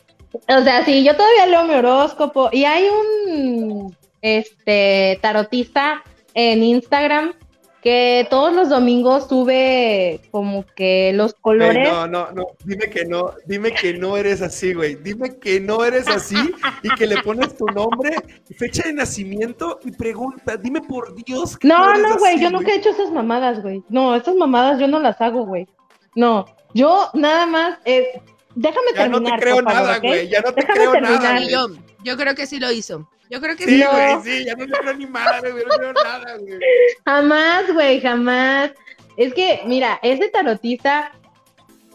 [SPEAKER 11] O sea, sí, yo todavía leo mi horóscopo. Y hay un este tarotista en Instagram que todos los domingos sube como que los colores.
[SPEAKER 8] no, no, no, dime que no, dime que no eres así, güey. Dime que no eres así y que le pones tu nombre, fecha de nacimiento y pregunta, dime por Dios que
[SPEAKER 11] No, no, güey, yo nunca he hecho esas mamadas, güey. No, esas mamadas yo no las hago, güey. No, yo nada más es. Déjame
[SPEAKER 8] Ya no te
[SPEAKER 11] terminar.
[SPEAKER 8] creo
[SPEAKER 11] por favor,
[SPEAKER 8] nada, güey, ya no te
[SPEAKER 11] Déjame
[SPEAKER 8] creo nada,
[SPEAKER 11] terminar.
[SPEAKER 8] güey.
[SPEAKER 5] Yo, creo que sí lo hizo. Yo creo que
[SPEAKER 8] Sí,
[SPEAKER 5] sí.
[SPEAKER 8] güey,
[SPEAKER 11] No.
[SPEAKER 8] sí, ya no creo ni madre, güey, no creo nada, güey.
[SPEAKER 11] Jamás, güey, jamás. Es que, mira, ese tarotista,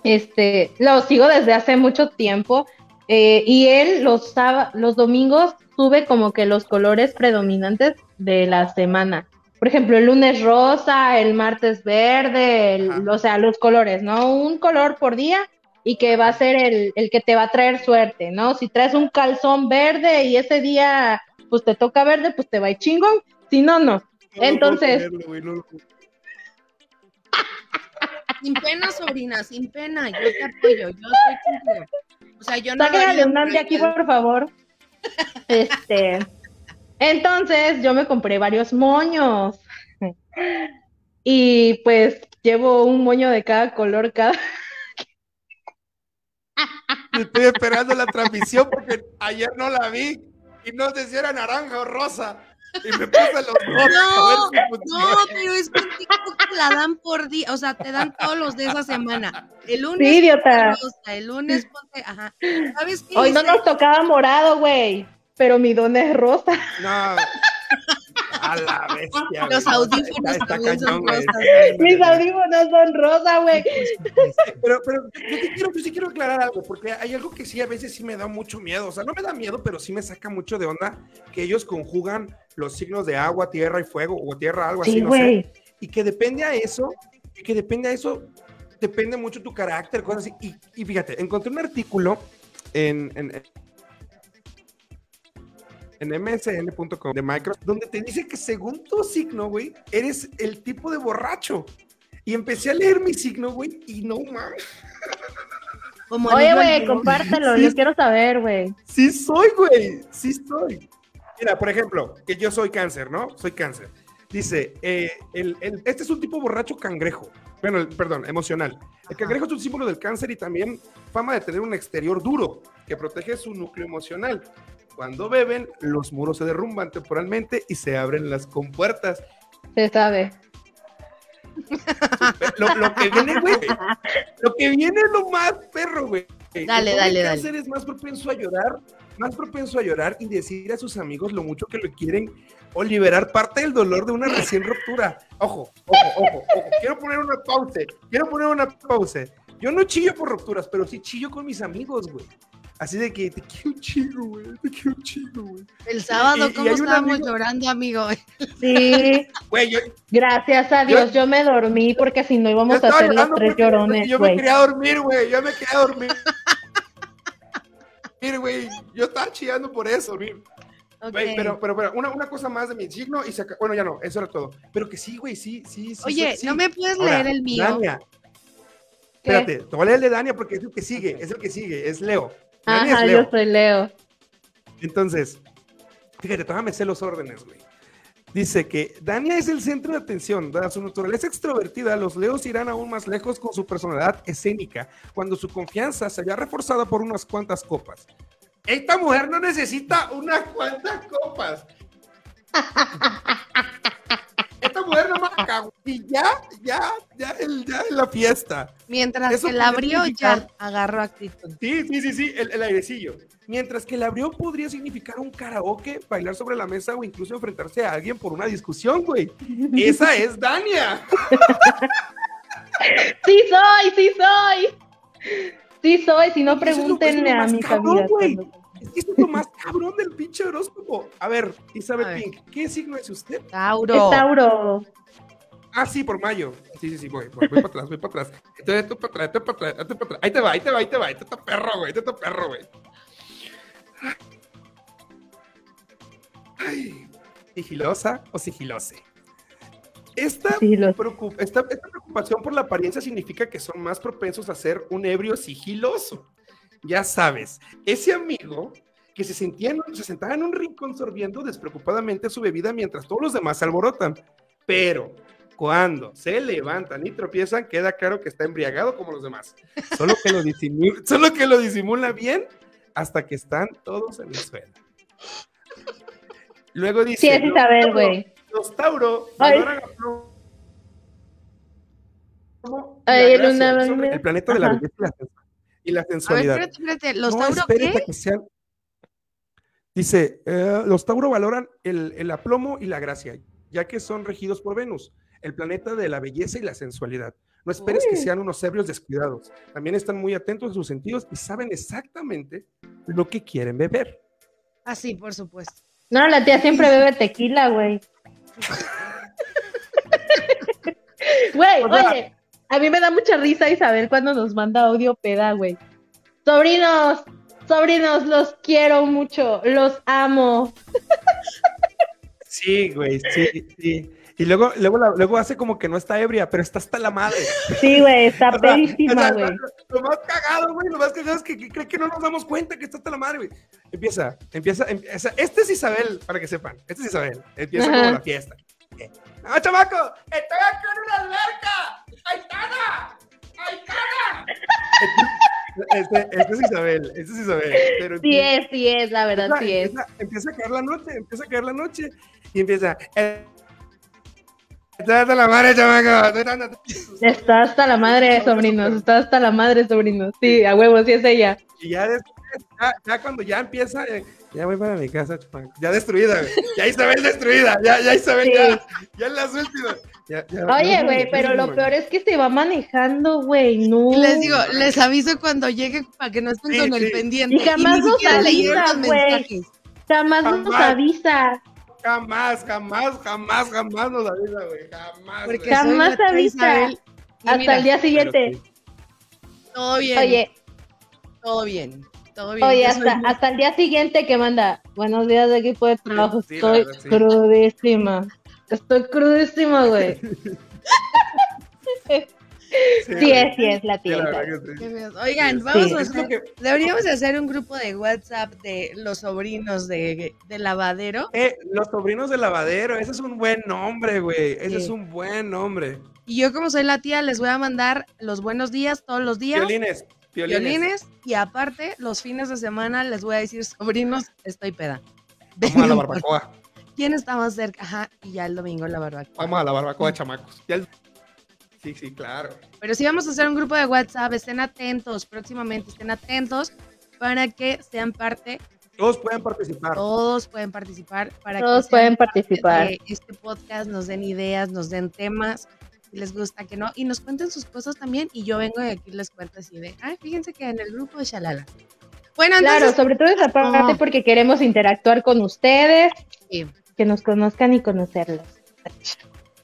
[SPEAKER 11] este, lo sigo desde hace mucho tiempo eh, y él los, los domingos sube como que los colores predominantes de la semana. Por ejemplo, el lunes rosa, el martes verde, el- o sea, los colores, ¿no? Un color por día y que va a ser el, el que te va a traer suerte, ¿no? Si traes un calzón verde y ese día pues te toca verde, pues te va a ir chingón, si no, no. Entonces,
[SPEAKER 8] creerlo, no
[SPEAKER 5] Sin pena, sobrina, sin pena. Yo te apoyo, yo estoy contigo. O sea, yo no.
[SPEAKER 11] Leonardo de aquí, por favor. Este, entonces yo me compré varios moños. Y pues llevo un moño de cada color cada.
[SPEAKER 8] Estoy esperando la transmisión porque ayer no la vi y no sé si era naranja o rosa. Y me puse los dos.
[SPEAKER 5] No,
[SPEAKER 8] a ver si
[SPEAKER 5] no, pero es que TikTok la dan por día, o sea, te dan todos los de esa semana. El lunes
[SPEAKER 11] Sí, idiota.
[SPEAKER 5] rosa, el lunes ponte, ajá. ¿Sabes qué?
[SPEAKER 11] Hoy no nos tocaba morado, güey. Pero mi don es rosa.
[SPEAKER 8] No. A la bestia.
[SPEAKER 5] Los audífonos
[SPEAKER 8] Está- está
[SPEAKER 5] también son
[SPEAKER 8] cañón, güey.
[SPEAKER 5] rosas.
[SPEAKER 11] Mis audífonos son rosa, güey.
[SPEAKER 8] Pero, pero yo, sí quiero, yo sí quiero aclarar algo, porque hay algo que sí a veces sí me da mucho miedo. O sea, no me da miedo, pero sí me saca mucho de onda que ellos conjugan los signos de agua, tierra y fuego, o tierra, algo así, sé. Y que depende a eso, y que depende a eso, depende mucho tu carácter, cosas así. Y, y fíjate, encontré un artículo en, en, en msn.com de Microsoft, donde te dice que según tu signo, güey, eres el tipo de borracho. Y empecé a leer mi signo, güey, y no mames.
[SPEAKER 5] Como
[SPEAKER 11] Oye, güey, compártelo.
[SPEAKER 8] Sí.
[SPEAKER 11] Yo quiero saber, güey.
[SPEAKER 8] Sí soy, güey, sí soy. Mira, por ejemplo, que yo soy cáncer, ¿no? Soy cáncer. Dice, eh, el- el- este es un tipo borracho cangrejo. Bueno, el- perdón, emocional. El cangrejo es un símbolo del cáncer y también fama de tener un exterior duro que protege su núcleo emocional. Cuando beben, los muros se derrumban temporalmente y se abren las compuertas.
[SPEAKER 11] Se sabe.
[SPEAKER 8] Lo, lo que viene, güey. Lo que viene es lo más perro, güey.
[SPEAKER 5] Dale, dale,
[SPEAKER 8] cáncer
[SPEAKER 5] dale.
[SPEAKER 8] es más propenso a llorar, más propenso a llorar y decir a sus amigos lo mucho que lo quieren o liberar parte del dolor de una recién ruptura. Ojo, ojo, ojo, ojo. Quiero poner una pausa. Quiero poner una pausa. Yo no chillo por rupturas, pero sí chillo con mis amigos, güey. Así de que te quiero un chingo, güey. Te quiero un chingo, güey.
[SPEAKER 5] El sábado, ¿cómo estábamos
[SPEAKER 8] amigo-
[SPEAKER 5] llorando, amigo?
[SPEAKER 11] Sí.
[SPEAKER 8] Güey, yo,
[SPEAKER 11] Gracias a Dios, yo me dormí porque si no íbamos a hacer los tres llorones,
[SPEAKER 8] Yo me quería dormir, güey. Yo me quería dormir. Mire, güey, yo estaba chillando por eso, güey. Güey,
[SPEAKER 5] Ok.
[SPEAKER 8] pero, pero, pero una, una cosa más de mi signo y se Bueno, ya no, eso era todo. Pero que sí, güey, sí, sí, sí.
[SPEAKER 5] Oye,
[SPEAKER 8] sí.
[SPEAKER 5] ¿no me puedes
[SPEAKER 8] Ahora,
[SPEAKER 5] leer el mío?
[SPEAKER 8] Dania.
[SPEAKER 11] ¿Qué?
[SPEAKER 8] Espérate, te voy a leer el de Dania porque es el que sigue, es el que sigue, es Leo.
[SPEAKER 11] Ajá,
[SPEAKER 8] Leo.
[SPEAKER 11] yo soy Leo.
[SPEAKER 8] Entonces, fíjate, todavía me sé los órdenes, güey. Dice que Dania es el centro de atención. Dada su naturaleza extrovertida, los leos irán aún más lejos con su personalidad escénica, cuando su confianza se haya reforzada por unas cuantas copas. Esta mujer no necesita unas cuantas copas. Poder y ya, ya, ya, el, ya en la fiesta.
[SPEAKER 5] Mientras
[SPEAKER 8] Eso
[SPEAKER 5] que la abrió ya agarró actitud.
[SPEAKER 8] Sí, sí, sí, sí, el, el airecillo. Mientras que el abrió podría significar un karaoke, bailar sobre la mesa o incluso enfrentarse a alguien por una discusión, güey. Esa es Dania.
[SPEAKER 11] Sí soy, sí soy. Sí soy, si no
[SPEAKER 8] Eso es
[SPEAKER 11] pregúntenle a mis
[SPEAKER 8] cabrón,
[SPEAKER 11] amigas.
[SPEAKER 8] güey.
[SPEAKER 11] cuando-
[SPEAKER 8] Es que esto es lo más cabrón del pinche horóscopo. A ver, Isabel
[SPEAKER 5] A ver.
[SPEAKER 8] Pink, ¿qué signo es usted?
[SPEAKER 5] Tauro.
[SPEAKER 11] Es Tauro.
[SPEAKER 8] Ah, sí, por mayo. Sí, sí, sí, voy, voy, voy para atrás, voy para atrás. Estoy, estoy para atrás, estoy para atrás, estoy para atrás. Ahí te va, ahí te va, ahí te va. Ahí te está perro, güey, ahí te está perro, güey. Ay, ¿Sigilosa o sigilose? Esta, preocup- esta, esta preocupación por la apariencia significa que son más propensos a ser un ebrio sigiloso. Ya sabes, ese amigo que se, sentía en- se sentaba en un rincón sorbiendo despreocupadamente su bebida mientras todos los demás se alborotan. Pero cuando se levantan y tropiezan, queda claro que está embriagado como los demás. Solo que lo disimula, solo que lo disimula bien hasta que están todos en el suelo. Luego dice.
[SPEAKER 11] Sí, es
[SPEAKER 8] "Los
[SPEAKER 11] Isabel,
[SPEAKER 8] Tauro-
[SPEAKER 11] güey.
[SPEAKER 8] Los Tauro
[SPEAKER 11] Ay.
[SPEAKER 8] el planeta de la belleza y la sens- y la
[SPEAKER 5] A ver,
[SPEAKER 8] sensualidad.
[SPEAKER 5] espérate, espérate. ¿Los
[SPEAKER 8] No
[SPEAKER 5] Tauro qué?
[SPEAKER 8] que sean. Dice, eh, los Tauro valoran el, el aplomo y la gracia, ya que son regidos por Venus, el planeta de la belleza y la sensualidad. No esperes que sean unos ebrios descuidados. También están muy atentos a sus sentidos y saben exactamente lo que quieren beber.
[SPEAKER 5] Ah, sí, por supuesto.
[SPEAKER 11] No, la tía siempre bebe tequila, güey. Güey, oye, a mí me da mucha risa Isabel cuando nos manda audio peda, güey. Sobrinos, sobrinos, los quiero mucho, los amo.
[SPEAKER 8] Sí, güey, sí, sí. Y luego, luego, la- luego hace como que no está ebria, pero está hasta la madre.
[SPEAKER 11] Sí, güey, está pedísima, güey.
[SPEAKER 8] Lo, lo más cagado, güey, lo más cagado es que, que cree que no nos damos cuenta que está hasta la madre, güey. Empieza, empieza, empieza. Este es Isabel, para que sepan. Este es Isabel. Empieza
[SPEAKER 11] Ajá.
[SPEAKER 8] como la fiesta. Eh, ¡No, chamaco! ¡Estoy aquí en una alberca! ¡Aitana! ¡Aitana! Este, este es Isabel, este es Isabel. Pero
[SPEAKER 11] Sí
[SPEAKER 8] empieza-
[SPEAKER 11] es, sí es, la verdad,
[SPEAKER 8] empieza,
[SPEAKER 11] sí es.
[SPEAKER 8] empieza- empieza a caer la noche, empieza a caer la noche. Y empieza. Eh, Está hasta la madre, chamaco.
[SPEAKER 11] Está hasta la madre, sobrinos, está hasta la madre, sobrinos. Sí, a huevo, sí es ella.
[SPEAKER 8] Y ya después, ya, ya cuando ya empieza, eh, ya voy para mi casa. Ya destruida, güey. Ya Isabel destruida. Ya, ya Isabel,
[SPEAKER 11] Sí.
[SPEAKER 8] ya. Ya en las últimas. Ya, ya,
[SPEAKER 11] Oye, güey, pero lo peor es que se va manejando, güey, no.
[SPEAKER 5] Les digo, les aviso cuando llegue para que no estén
[SPEAKER 8] Sí,
[SPEAKER 5] con el pendiente.
[SPEAKER 11] Y jamás nos avisa, güey.
[SPEAKER 5] mensajes.
[SPEAKER 11] Jamás nos
[SPEAKER 8] Jamás.
[SPEAKER 11] avisa.
[SPEAKER 8] Jamás, jamás, jamás, jamás nos avisa, güey. Jamás.
[SPEAKER 5] Porque.
[SPEAKER 11] Jamás avisa. Hasta
[SPEAKER 5] mira,
[SPEAKER 11] el día siguiente.
[SPEAKER 8] sí.
[SPEAKER 5] Todo bien.
[SPEAKER 11] Oye,
[SPEAKER 5] Todo bien. Todo bien.
[SPEAKER 11] oye, hasta, hasta el día siguiente que manda. Buenos días de equipo de trabajo.
[SPEAKER 8] Sí,
[SPEAKER 11] Estoy
[SPEAKER 8] verdad, sí.
[SPEAKER 11] crudísima. Estoy crudísima, güey. Sí es, sí es la
[SPEAKER 8] Sí,
[SPEAKER 11] tía.
[SPEAKER 8] la sí.
[SPEAKER 5] Feos. Oigan, vamos
[SPEAKER 11] Sí.
[SPEAKER 5] a
[SPEAKER 8] Es
[SPEAKER 5] hacer,
[SPEAKER 8] que-
[SPEAKER 5] deberíamos de hacer un grupo de WhatsApp de los sobrinos de, de lavadero.
[SPEAKER 8] Eh, los sobrinos del lavadero, ese es un buen nombre, güey. Ese
[SPEAKER 5] Sí.
[SPEAKER 8] es un buen nombre.
[SPEAKER 5] Y yo como soy la tía, les voy a mandar los buenos días todos los días.
[SPEAKER 8] Violines, violines.
[SPEAKER 5] violines, y aparte los fines de semana les voy a decir sobrinos, estoy peda.
[SPEAKER 8] Vamos a la barbacoa.
[SPEAKER 5] ¿Quién está más cerca? Ajá, y ya el domingo la barbacoa.
[SPEAKER 8] Vamos a la barbacoa, chamacos. Ya el- Sí, sí, claro.
[SPEAKER 5] Pero sí vamos a hacer un grupo de WhatsApp, estén atentos, próximamente estén atentos para que sean parte,
[SPEAKER 8] Todos pueden participar.
[SPEAKER 5] todos pueden participar, para
[SPEAKER 11] Todos
[SPEAKER 5] que
[SPEAKER 11] pueden participar.
[SPEAKER 5] este podcast, nos den ideas, nos den temas, les gusta que no, y nos cuenten sus cosas también, y yo vengo y aquí les cuento así de, ay, fíjense que en el grupo de Shalala. Bueno,
[SPEAKER 11] Claro, sobre todo esa parte
[SPEAKER 5] No.
[SPEAKER 11] porque queremos interactuar con ustedes,
[SPEAKER 5] sí,
[SPEAKER 11] que nos conozcan y conocerlos.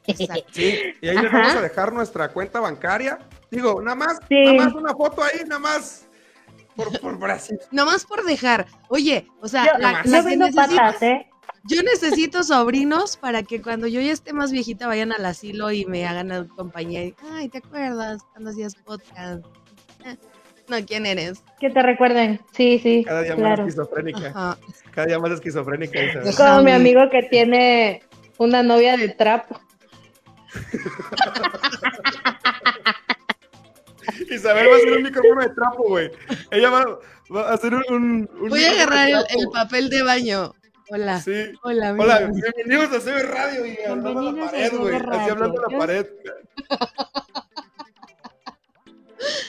[SPEAKER 5] exacto.
[SPEAKER 8] Sí, y ahí les
[SPEAKER 11] Ajá.
[SPEAKER 8] vamos a dejar nuestra cuenta bancaria. Digo, nada más,
[SPEAKER 11] Sí.
[SPEAKER 8] nada más una foto ahí, nada más. Por, por Brasil.
[SPEAKER 5] Nomás por dejar. Oye, o sea,
[SPEAKER 11] Yo,
[SPEAKER 5] la,
[SPEAKER 11] yo
[SPEAKER 5] la que
[SPEAKER 11] vendo
[SPEAKER 5] necesita-
[SPEAKER 11] patas, ¿eh?
[SPEAKER 5] Yo necesito sobrinos para que cuando yo ya esté más viejita vayan al asilo y me hagan compañía. y, Ay, ¿te acuerdas cuando hacías podcast? No, ¿quién eres?
[SPEAKER 11] Que te recuerden. Sí, sí,
[SPEAKER 8] Cada día
[SPEAKER 11] claro.
[SPEAKER 8] más esquizofrénica.
[SPEAKER 5] Ajá.
[SPEAKER 8] Cada día más esquizofrénica. Isabel.
[SPEAKER 11] Como mi amigo que tiene una novia de trapo.
[SPEAKER 8] Isabel va a hacer un micrófono de trapo, güey. Ella va, va a hacer un. un- un
[SPEAKER 5] Voy a agarrar el papel de baño. Hola.
[SPEAKER 8] Sí.
[SPEAKER 5] Hola,
[SPEAKER 8] Hola, bienvenidos a CB Radio y hablando a la pared, güey. Así hablando a la pared.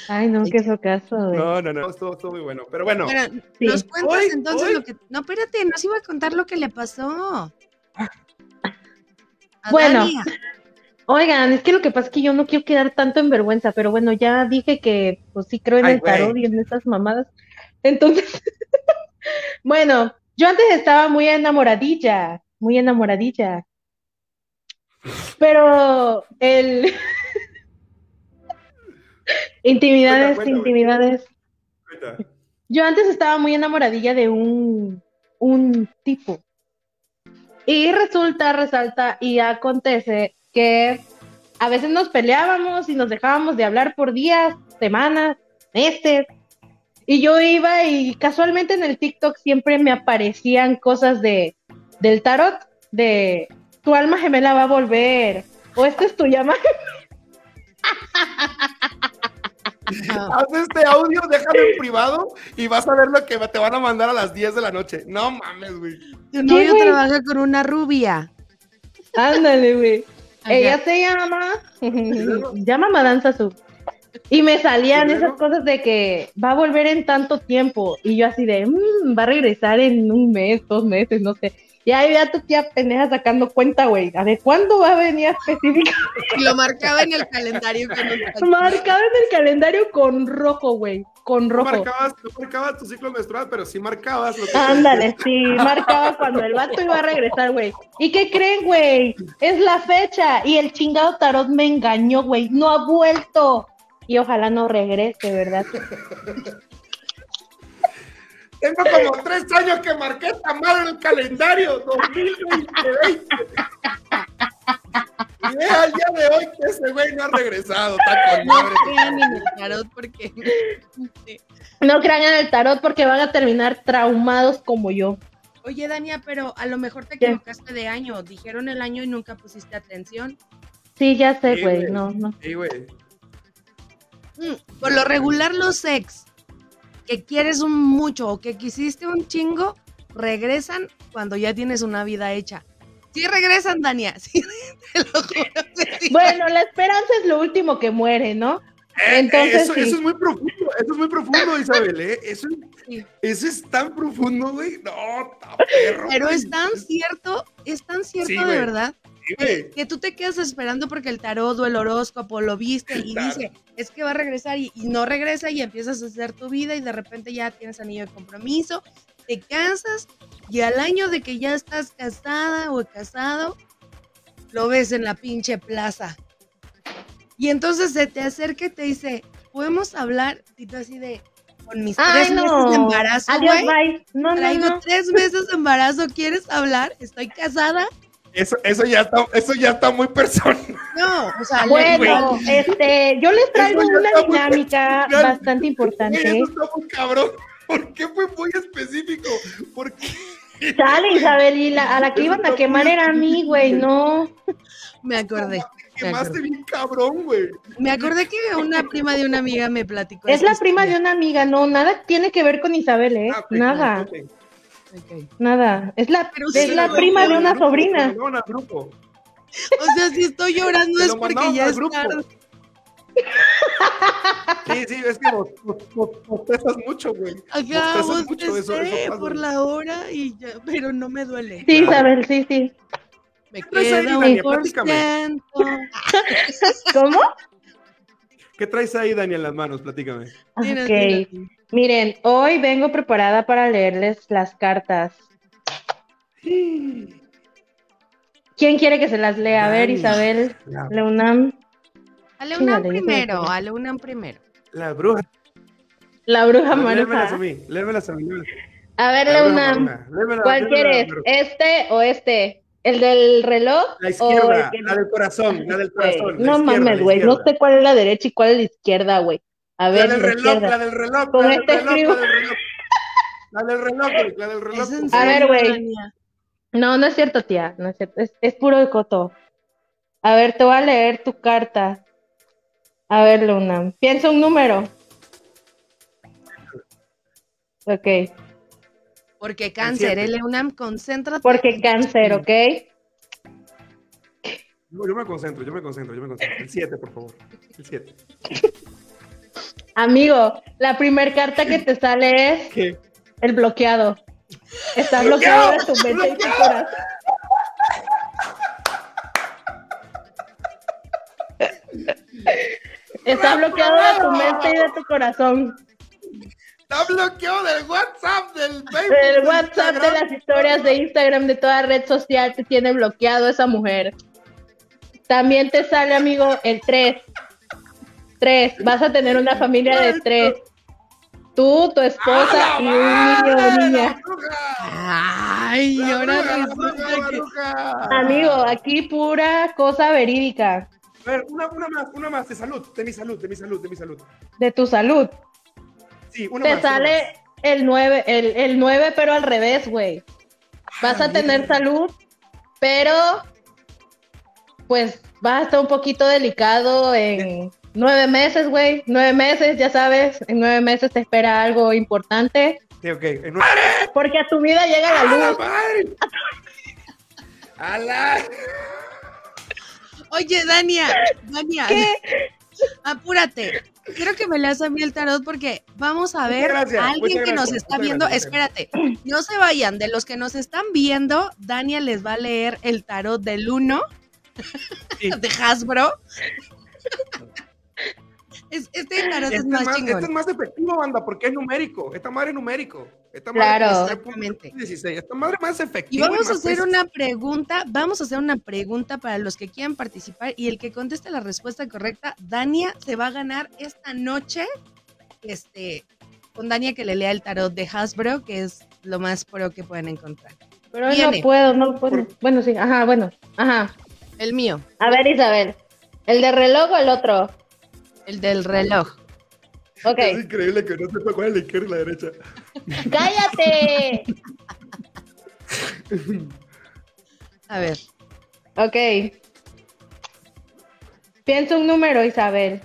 [SPEAKER 11] Ay, no, qué socaso, güey.
[SPEAKER 8] No, no, no, estuvo, estuvo muy bueno. Pero bueno,
[SPEAKER 11] Sí.
[SPEAKER 5] nos cuentas
[SPEAKER 8] Hoy-
[SPEAKER 5] entonces
[SPEAKER 8] hoy-
[SPEAKER 5] lo que. No, espérate, nos iba a contar lo que le pasó. A
[SPEAKER 11] Bueno,
[SPEAKER 5] Dania.
[SPEAKER 11] Oigan, es que lo que pasa es que yo no quiero quedar tanto en vergüenza, pero bueno, ya dije que pues sí creo en
[SPEAKER 8] Ay,
[SPEAKER 11] el tarot y en esas mamadas. Entonces, bueno, yo antes estaba muy enamoradilla, muy enamoradilla. Pero el intimidades,
[SPEAKER 8] Cuenta, cuenta, güey.
[SPEAKER 11] intimidades.
[SPEAKER 8] cuenta.
[SPEAKER 11] Yo antes estaba muy enamoradilla de un, un tipo. Y resulta, resalta y acontece que a veces nos peleábamos y nos dejábamos de hablar por días, semanas, meses. Y yo iba y casualmente en el TikTok siempre me aparecían cosas de del tarot, de tu alma gemela va a volver, o esta es tu llama.
[SPEAKER 8] Haz este audio, déjalo en privado y vas a ver lo que te van a mandar a las 10 de la noche. No mames, güey.
[SPEAKER 5] Tu novio
[SPEAKER 11] güey?
[SPEAKER 5] trabaja con una rubia.
[SPEAKER 11] Ándale, güey. Ella se llama, llama Madanza Su. Y me salían esas cosas de que va a volver en tanto tiempo. Y yo así de, "Mm, va a regresar en un mes, dos meses, no sé. Y ahí vea tu tía pendeja sacando cuenta, güey. ¿A de cuándo va a venir específicamente?
[SPEAKER 5] Y lo marcaba en el calendario con un
[SPEAKER 11] Marcado en el calendario con rojo, güey. Con
[SPEAKER 8] No
[SPEAKER 11] rojo.
[SPEAKER 8] marcabas, no marcabas tu ciclo menstrual, pero sí marcabas lo que
[SPEAKER 11] Ándale, sí, marcaba cuando el vato iba a regresar, güey. ¿Y qué creen, güey? Es la fecha y el chingado tarot me engañó, güey. No ha vuelto. Y ojalá no regrese, ¿verdad?
[SPEAKER 8] Tengo como tres años que marqué madre en el calendario 2020. Y ve al día de hoy que ese güey no ha regresado. Está con
[SPEAKER 5] No crean en el tarot porque. Sí.
[SPEAKER 11] No crean en el tarot porque van a terminar traumados como yo.
[SPEAKER 5] Oye, Dania, pero a lo mejor te
[SPEAKER 11] ¿Qué?
[SPEAKER 5] equivocaste de año. Dijeron el año y nunca pusiste atención.
[SPEAKER 11] Sí, ya sé, güey. No, no.
[SPEAKER 8] Sí, güey.
[SPEAKER 5] Mm, Por lo regular, los ex que quieres un mucho o que quisiste un chingo, regresan cuando ya tienes una vida hecha. Sí regresan, Dania. Sí, te lo juro. que sí.
[SPEAKER 11] Bueno, la esperanza es lo último que muere, ¿no?
[SPEAKER 8] Eh,
[SPEAKER 11] Entonces,
[SPEAKER 8] eso,
[SPEAKER 11] sí.
[SPEAKER 8] eso es muy profundo, eso es muy profundo, Isabel, ¿eh? Eso, es tan profundo, güey. No, perro.
[SPEAKER 5] Pero
[SPEAKER 8] güey.
[SPEAKER 5] es tan cierto, es tan cierto
[SPEAKER 8] Sí,
[SPEAKER 5] de
[SPEAKER 8] güey.
[SPEAKER 5] verdad,
[SPEAKER 8] Sí,
[SPEAKER 5] que, tú te quedas esperando porque el tarot o el horóscopo lo viste y
[SPEAKER 8] Claro.
[SPEAKER 5] dice, es que va a regresar y, y no regresa y empiezas a hacer tu vida y de repente ya tienes anillo de compromiso, te cansas y al año de que ya estás casada o casado, lo ves en la pinche plaza. Y entonces se te acerca y te dice, ¿podemos hablar? Y tú así de, con mis
[SPEAKER 11] Ay,
[SPEAKER 5] tres meses de
[SPEAKER 11] no.
[SPEAKER 5] embarazo,
[SPEAKER 11] Adiós, bye. No, no,
[SPEAKER 5] Traigo
[SPEAKER 11] no.
[SPEAKER 5] tres meses de embarazo, ¿quieres hablar? Estoy casada.
[SPEAKER 8] Eso, eso, ya está, eso ya está muy personal.
[SPEAKER 5] No, o sea,
[SPEAKER 11] Bueno, este, yo les traigo una dinámica bastante importante.
[SPEAKER 8] eso está muy cabrón. ¿Por qué fue muy específico? ¿Por qué?
[SPEAKER 11] Chale, Isabel, y la- a la que
[SPEAKER 8] Eso
[SPEAKER 11] iban a quemar era a mí, güey, no.
[SPEAKER 5] me acordé.
[SPEAKER 8] Te quemaste bien cabrón, güey.
[SPEAKER 5] Me acordé que una prima de una amiga me platicó.
[SPEAKER 11] Es la prima de una amiga, no, nada tiene que ver con Isabel, ¿eh?
[SPEAKER 8] Ah,
[SPEAKER 11] Nada. Nada. Es la,
[SPEAKER 5] Pero
[SPEAKER 11] es
[SPEAKER 5] sí,
[SPEAKER 11] la prima de una
[SPEAKER 8] grupo,
[SPEAKER 11] sobrina.
[SPEAKER 8] se lo mandaron al grupo.
[SPEAKER 5] O sea, si estoy llorando es porque ya es
[SPEAKER 8] grupo.
[SPEAKER 5] tarde.
[SPEAKER 8] Sí, sí, es que bostezas mucho, güey.
[SPEAKER 5] Acá
[SPEAKER 8] mucho, eso,
[SPEAKER 5] por la hora y ya, pero no me duele.
[SPEAKER 11] Sí, Isabel, sí, sí.
[SPEAKER 5] Me
[SPEAKER 8] traes ahí,
[SPEAKER 5] queda
[SPEAKER 8] Dania?
[SPEAKER 5] un.
[SPEAKER 11] ¿Cómo?
[SPEAKER 8] ¿Qué traes ahí, Dani, en las manos? Platícame.
[SPEAKER 5] Dinos,
[SPEAKER 11] Ok. Miren, hoy vengo preparada para leerles las cartas. ¿Quién quiere que se las lea? A ver. Isabel,
[SPEAKER 8] La,
[SPEAKER 11] Leunam.
[SPEAKER 5] A la
[SPEAKER 11] Chingale,
[SPEAKER 5] UNAM
[SPEAKER 11] yo creo
[SPEAKER 5] primero, a la UNAM primero.
[SPEAKER 8] la bruja.
[SPEAKER 11] La bruja
[SPEAKER 8] Lémelas a
[SPEAKER 11] maruja.
[SPEAKER 8] mí, lémelas a mí.
[SPEAKER 11] A ver, Leunam,
[SPEAKER 8] maruja,
[SPEAKER 11] ¿cuál quieres? ¿Este o este? ¿El del reloj?
[SPEAKER 8] La
[SPEAKER 11] o
[SPEAKER 8] izquierda,
[SPEAKER 11] el que-
[SPEAKER 8] la del corazón, la del corazón. la
[SPEAKER 11] No mames, güey. No sé cuál es la derecha y cuál es la izquierda, güey. A ver,
[SPEAKER 8] La del reloj,
[SPEAKER 11] izquierda.
[SPEAKER 8] la del reloj,
[SPEAKER 11] Con
[SPEAKER 8] la del
[SPEAKER 11] este
[SPEAKER 8] reloj,
[SPEAKER 11] escribo.
[SPEAKER 8] la del reloj. La del reloj, la del reloj.
[SPEAKER 5] ¿Es en
[SPEAKER 11] A ver, güey. No, no es cierto, tía. No es cierto. Es, es puro de coto. A ver, te voy a leer tu carta. A ver, Luna. Piensa un número. Ok.
[SPEAKER 5] Porque cáncer, el EUNAM, concéntrate.
[SPEAKER 11] Porque cáncer, ¿ok?
[SPEAKER 8] Yo, yo me concentro, yo me concentro, yo me concentro. El 7, por favor. El 7.
[SPEAKER 11] Amigo, la primer carta que te sale es
[SPEAKER 8] ¿Qué?
[SPEAKER 11] el bloqueado. Está
[SPEAKER 8] ¡Bloqueado!
[SPEAKER 11] de tu mente y tu corazón. Está bloqueado de tu mente y de tu corazón.
[SPEAKER 8] Está bloqueado del WhatsApp, del Facebook.
[SPEAKER 11] El
[SPEAKER 8] del
[SPEAKER 11] WhatsApp de las historias de Instagram de toda red social te tiene bloqueado esa mujer. También te sale, amigo, el 3. 3. Vas a tener una familia de 3. Tú, tu esposa y un niño o niña.
[SPEAKER 5] Ay, ahora resulta que.
[SPEAKER 11] Amigo, aquí pura cosa verídica
[SPEAKER 8] A ver, una, una más, una más, de salud, de mi salud, de mi salud, de mi salud.
[SPEAKER 11] de tu salud.
[SPEAKER 8] Sí, una
[SPEAKER 11] Te
[SPEAKER 8] más. una
[SPEAKER 11] sale el 9, el, el 9, pero al revés, güey. Vas a tener salud, pero pues vas a estar un poquito delicado en nueve meses, güey. Nueve meses, ya sabes, en nueve meses te espera algo importante.
[SPEAKER 8] Sí, ok. En
[SPEAKER 11] Porque a tu vida llega la
[SPEAKER 8] ¡A la
[SPEAKER 11] luz.
[SPEAKER 8] madre! ¡A la!
[SPEAKER 5] Oye, Dania, Dania, apúrate. Quiero que me leas a mí el tarot porque vamos a ver
[SPEAKER 8] gracias,
[SPEAKER 5] a alguien que nos está viendo.
[SPEAKER 8] gracias.
[SPEAKER 5] Espérate, no se vayan. De los que nos están viendo, Dania les va a leer el tarot del 1
[SPEAKER 8] Sí.
[SPEAKER 5] de Hasbro. Es- este tarot
[SPEAKER 8] Este
[SPEAKER 5] es más
[SPEAKER 8] más,
[SPEAKER 5] chingón.
[SPEAKER 8] este es más efectivo, banda, porque es numérico. Esta madre es numérico. Esta madre
[SPEAKER 11] Claro.
[SPEAKER 8] es
[SPEAKER 5] Exactamente.
[SPEAKER 8] 16. Esta madre más
[SPEAKER 5] Y
[SPEAKER 8] efectiva.
[SPEAKER 5] vamos a hacer una pregunta, vamos a hacer una pregunta para los que quieran participar y el que conteste la respuesta correcta, Dania se va a ganar esta noche, este, con Dania que le lea el tarot de Hasbro, que es lo más pro que pueden encontrar.
[SPEAKER 11] Pero hoy
[SPEAKER 5] Viene.
[SPEAKER 11] no puedo, no puedo. Bueno, sí, ajá, bueno, ajá.
[SPEAKER 5] El mío,
[SPEAKER 11] A ver, Isabel, ¿el de reloj o el otro?
[SPEAKER 5] El del reloj.
[SPEAKER 11] Ok,
[SPEAKER 8] Es increíble que no sepa cuál es la izquierda y la derecha.
[SPEAKER 11] cállate.
[SPEAKER 5] A ver,
[SPEAKER 11] Ok. Piensa un número, Isabel.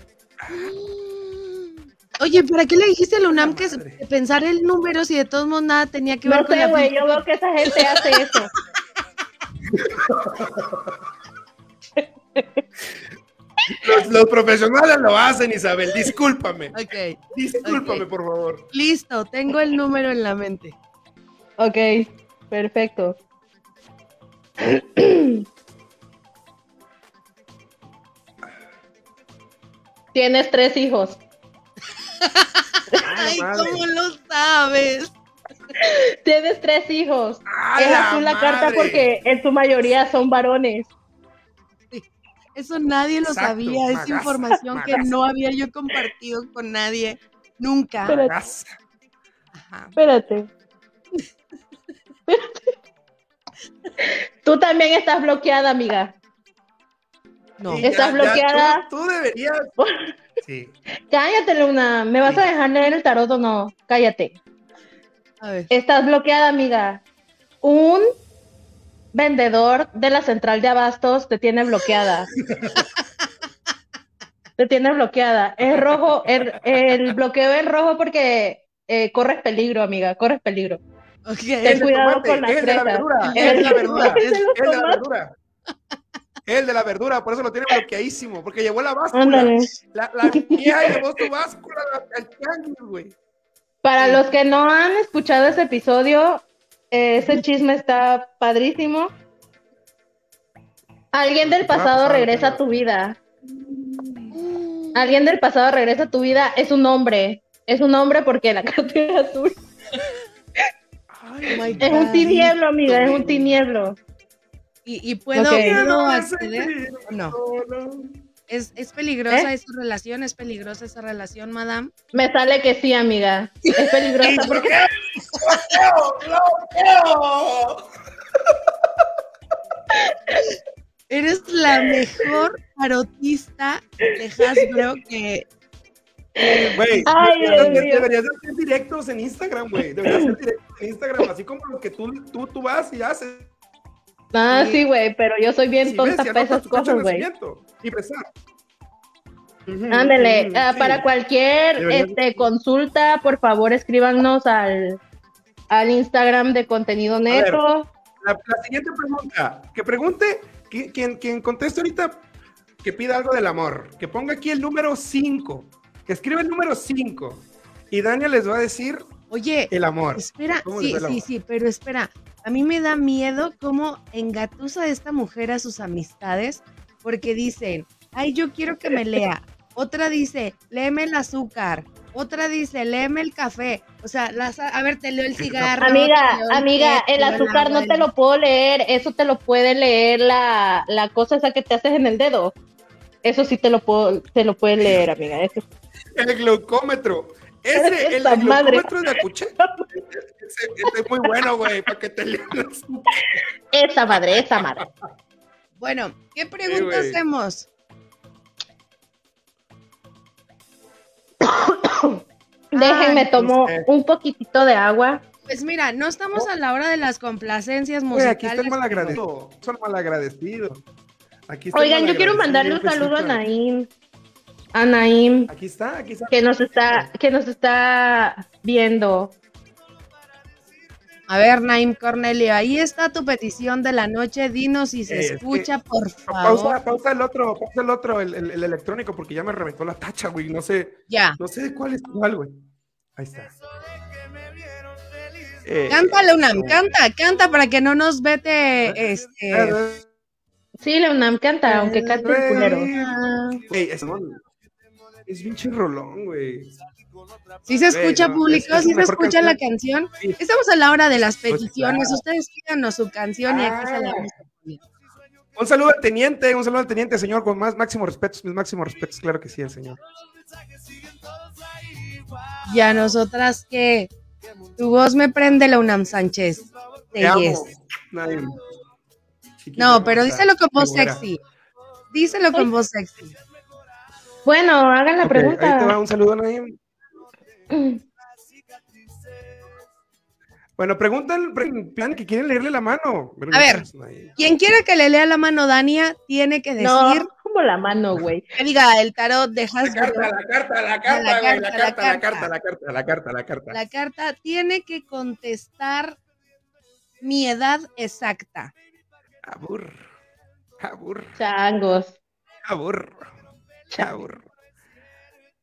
[SPEAKER 5] oye, ¿para qué le dijiste a la UNAM que pensar el número si de todos modos nada tenía que ver
[SPEAKER 11] No
[SPEAKER 5] con
[SPEAKER 11] sé,
[SPEAKER 5] la
[SPEAKER 11] güey, yo veo que esa gente hace eso.
[SPEAKER 8] Los, los profesionales lo hacen, Isabel. Discúlpame.
[SPEAKER 5] Ok,
[SPEAKER 8] Discúlpame,
[SPEAKER 5] Ok.
[SPEAKER 8] por favor.
[SPEAKER 5] listo, tengo el número en la mente.
[SPEAKER 11] Ok, perfecto. Tienes tres hijos.
[SPEAKER 5] Ay,
[SPEAKER 8] madre.
[SPEAKER 5] ¿cómo lo sabes?
[SPEAKER 11] Tienes tres hijos.
[SPEAKER 8] ¡A
[SPEAKER 11] Es
[SPEAKER 8] la
[SPEAKER 11] azul la carta
[SPEAKER 8] madre!
[SPEAKER 11] porque en su mayoría son varones.
[SPEAKER 5] Eso nadie lo
[SPEAKER 8] Exacto,
[SPEAKER 5] sabía, es
[SPEAKER 8] magaza,
[SPEAKER 5] información que no había yo compartido con nadie, nunca. Ajá.
[SPEAKER 11] Espérate. Tú también estás bloqueada, amiga.
[SPEAKER 5] No,
[SPEAKER 11] Estás bloqueada.
[SPEAKER 8] tú, tú deberías. Sí.
[SPEAKER 11] Cállate, Luna. ¿Me vas a dejar leer el tarot o no? Cállate.
[SPEAKER 5] a ver.
[SPEAKER 11] Estás bloqueada, amiga. Un vendedor de la central de abastos te tiene bloqueada. te tiene bloqueada. Es rojo, el, el bloqueo es rojo porque eh, corres peligro, amiga, corres peligro. Ten cuidado con las
[SPEAKER 8] el de la verdura,
[SPEAKER 11] El
[SPEAKER 8] el de la verdura, el
[SPEAKER 11] de
[SPEAKER 8] la verdura. El de la verdura, por eso lo tiene bloqueadísimo, porque llevó la báscula.
[SPEAKER 11] Ándale.
[SPEAKER 8] La, la vieja llevó su báscula al tianguis, güey.
[SPEAKER 11] Para los que no han escuchado ese episodio, ese chisme está padrísimo. Alguien del pasado regresa a tu vida. Alguien del pasado regresa a tu vida. Es un hombre. Es un hombre porque la carta es azul.
[SPEAKER 5] Oh my
[SPEAKER 11] Es un tinieblo, amiga. Es un tinieblo.
[SPEAKER 5] ¿Y, y puedo,
[SPEAKER 11] Ok.
[SPEAKER 5] puedo acceder o no? ¿Es, ¿Es peligrosa
[SPEAKER 11] ¿Eh?
[SPEAKER 5] esa relación? ¿Es peligrosa esa relación, madame?
[SPEAKER 11] Me sale que sí, amiga. Es peligrosa porque
[SPEAKER 5] Eres la mejor tarotista de Hasbro que...
[SPEAKER 8] Güey,
[SPEAKER 11] Ay,
[SPEAKER 8] deberías, de hacer directos en Instagram, güey. Deberías hacer directos en Instagram, así como los que tú, tú, tú vas y haces.
[SPEAKER 11] Ah, sí, güey, pero yo soy bien
[SPEAKER 8] Si
[SPEAKER 11] tonta
[SPEAKER 8] y
[SPEAKER 11] para esas cosas, güey.
[SPEAKER 8] Y besar. Ujú,
[SPEAKER 11] Ándele, ah,
[SPEAKER 8] sí.
[SPEAKER 11] para cualquier
[SPEAKER 8] Deberías-
[SPEAKER 11] este, consulta, por favor, escríbanos al al Instagram de contenido neto.
[SPEAKER 8] La, la siguiente pregunta, que pregunte, qui- quien, quien conteste ahorita, que pida algo del amor, que ponga aquí el número 5, que escriba el número 5, y Daniel les va a decir
[SPEAKER 5] Oye,
[SPEAKER 8] el amor.
[SPEAKER 5] espera,
[SPEAKER 8] ¿Cómo
[SPEAKER 5] sí,
[SPEAKER 8] el
[SPEAKER 5] sí,
[SPEAKER 8] amor?
[SPEAKER 5] sí, pero espera. A mí me da miedo cómo engatusa esta mujer a sus amistades, porque dicen, ay, yo quiero que me lea. Otra dice, léeme el azúcar. Otra dice, léeme el café. O sea, las, a ver, te leo el cigarro.
[SPEAKER 11] Amiga,
[SPEAKER 5] leo
[SPEAKER 11] amiga, el azúcar no te lo puedo leer, eso te lo puede leer la, la cosa esa que te haces en el dedo. Eso sí te lo puedo, te lo puede leer, amiga. Eso.
[SPEAKER 8] El glucómetro. Ese, el
[SPEAKER 11] Esa madre.
[SPEAKER 8] glucómetro de Acuche. Ese, ese es muy bueno, güey, para que te leas.
[SPEAKER 11] Esa madre, esa madre.
[SPEAKER 5] Bueno, ¿qué pregunta
[SPEAKER 8] güey.
[SPEAKER 5] hacemos?
[SPEAKER 11] Déjenme tomo
[SPEAKER 8] usted.
[SPEAKER 11] un poquitito de agua.
[SPEAKER 5] Pues mira, no estamos a la hora de las complacencias musicales.
[SPEAKER 8] aquí está malagradecido. Son malagradecidos. Aquí está el
[SPEAKER 11] Oigan, yo quiero mandarle un saludo a. Naim. A Naim,
[SPEAKER 8] Aquí está, aquí está.
[SPEAKER 11] que nos está, que nos está viendo.
[SPEAKER 5] A ver, Naim Cornelio, ahí está tu petición de la noche. Dinos si se
[SPEAKER 8] Eh, que-
[SPEAKER 5] escucha, por favor.
[SPEAKER 8] Pausa, pausa el otro, pausa el otro, el, el- el electrónico, porque ya me reventó la tacha, güey. No sé,
[SPEAKER 5] Ya.
[SPEAKER 8] no sé de cuál es cuál, güey. Ahí está. Eh,
[SPEAKER 5] Cántale, Unam, canta, canta para que no nos vete, este...
[SPEAKER 8] eh,
[SPEAKER 11] Sí, Leonam canta, aunque cante el culero.
[SPEAKER 8] Güey, es, es pinche rolón, güey.
[SPEAKER 5] Si se escucha
[SPEAKER 8] no,
[SPEAKER 5] público,
[SPEAKER 8] es- es
[SPEAKER 5] si se escucha la
[SPEAKER 8] canción.
[SPEAKER 5] Estamos a la hora de las
[SPEAKER 8] Pues
[SPEAKER 5] peticiones.
[SPEAKER 8] claro.
[SPEAKER 5] Ustedes pídanos su canción y aquí se la vamos a poner.
[SPEAKER 8] Un saludo al teniente, un saludo al teniente, señor, con más máximos respetos, mis máximos respetos, claro que sí, el señor.
[SPEAKER 5] Y a nosotras que tu voz me prende la Unam Sánchez.
[SPEAKER 8] Te amo.
[SPEAKER 5] Yes.
[SPEAKER 8] Nadie-
[SPEAKER 5] No, pero díselo con voz sexy. Díselo con voz sexy.
[SPEAKER 11] Bueno, hagan la
[SPEAKER 8] Ok, Ahí te va
[SPEAKER 11] pregunta.
[SPEAKER 8] un saludo, Naim. Bueno, preguntan, pre- plan que quieren leerle la mano.
[SPEAKER 5] A ver, quien quiera que le lea la mano Dania, tiene que decir
[SPEAKER 11] No, como la mano, güey.
[SPEAKER 5] que diga el tarot de Hasbro.
[SPEAKER 8] La carta, la carta,
[SPEAKER 5] la carta, la
[SPEAKER 8] carta, la
[SPEAKER 5] carta.
[SPEAKER 8] carta, la carta, la carta, la carta.
[SPEAKER 5] La carta tiene que contestar mi edad exacta.
[SPEAKER 8] Abur. Abur.
[SPEAKER 11] Changos.
[SPEAKER 8] Abur. Abur.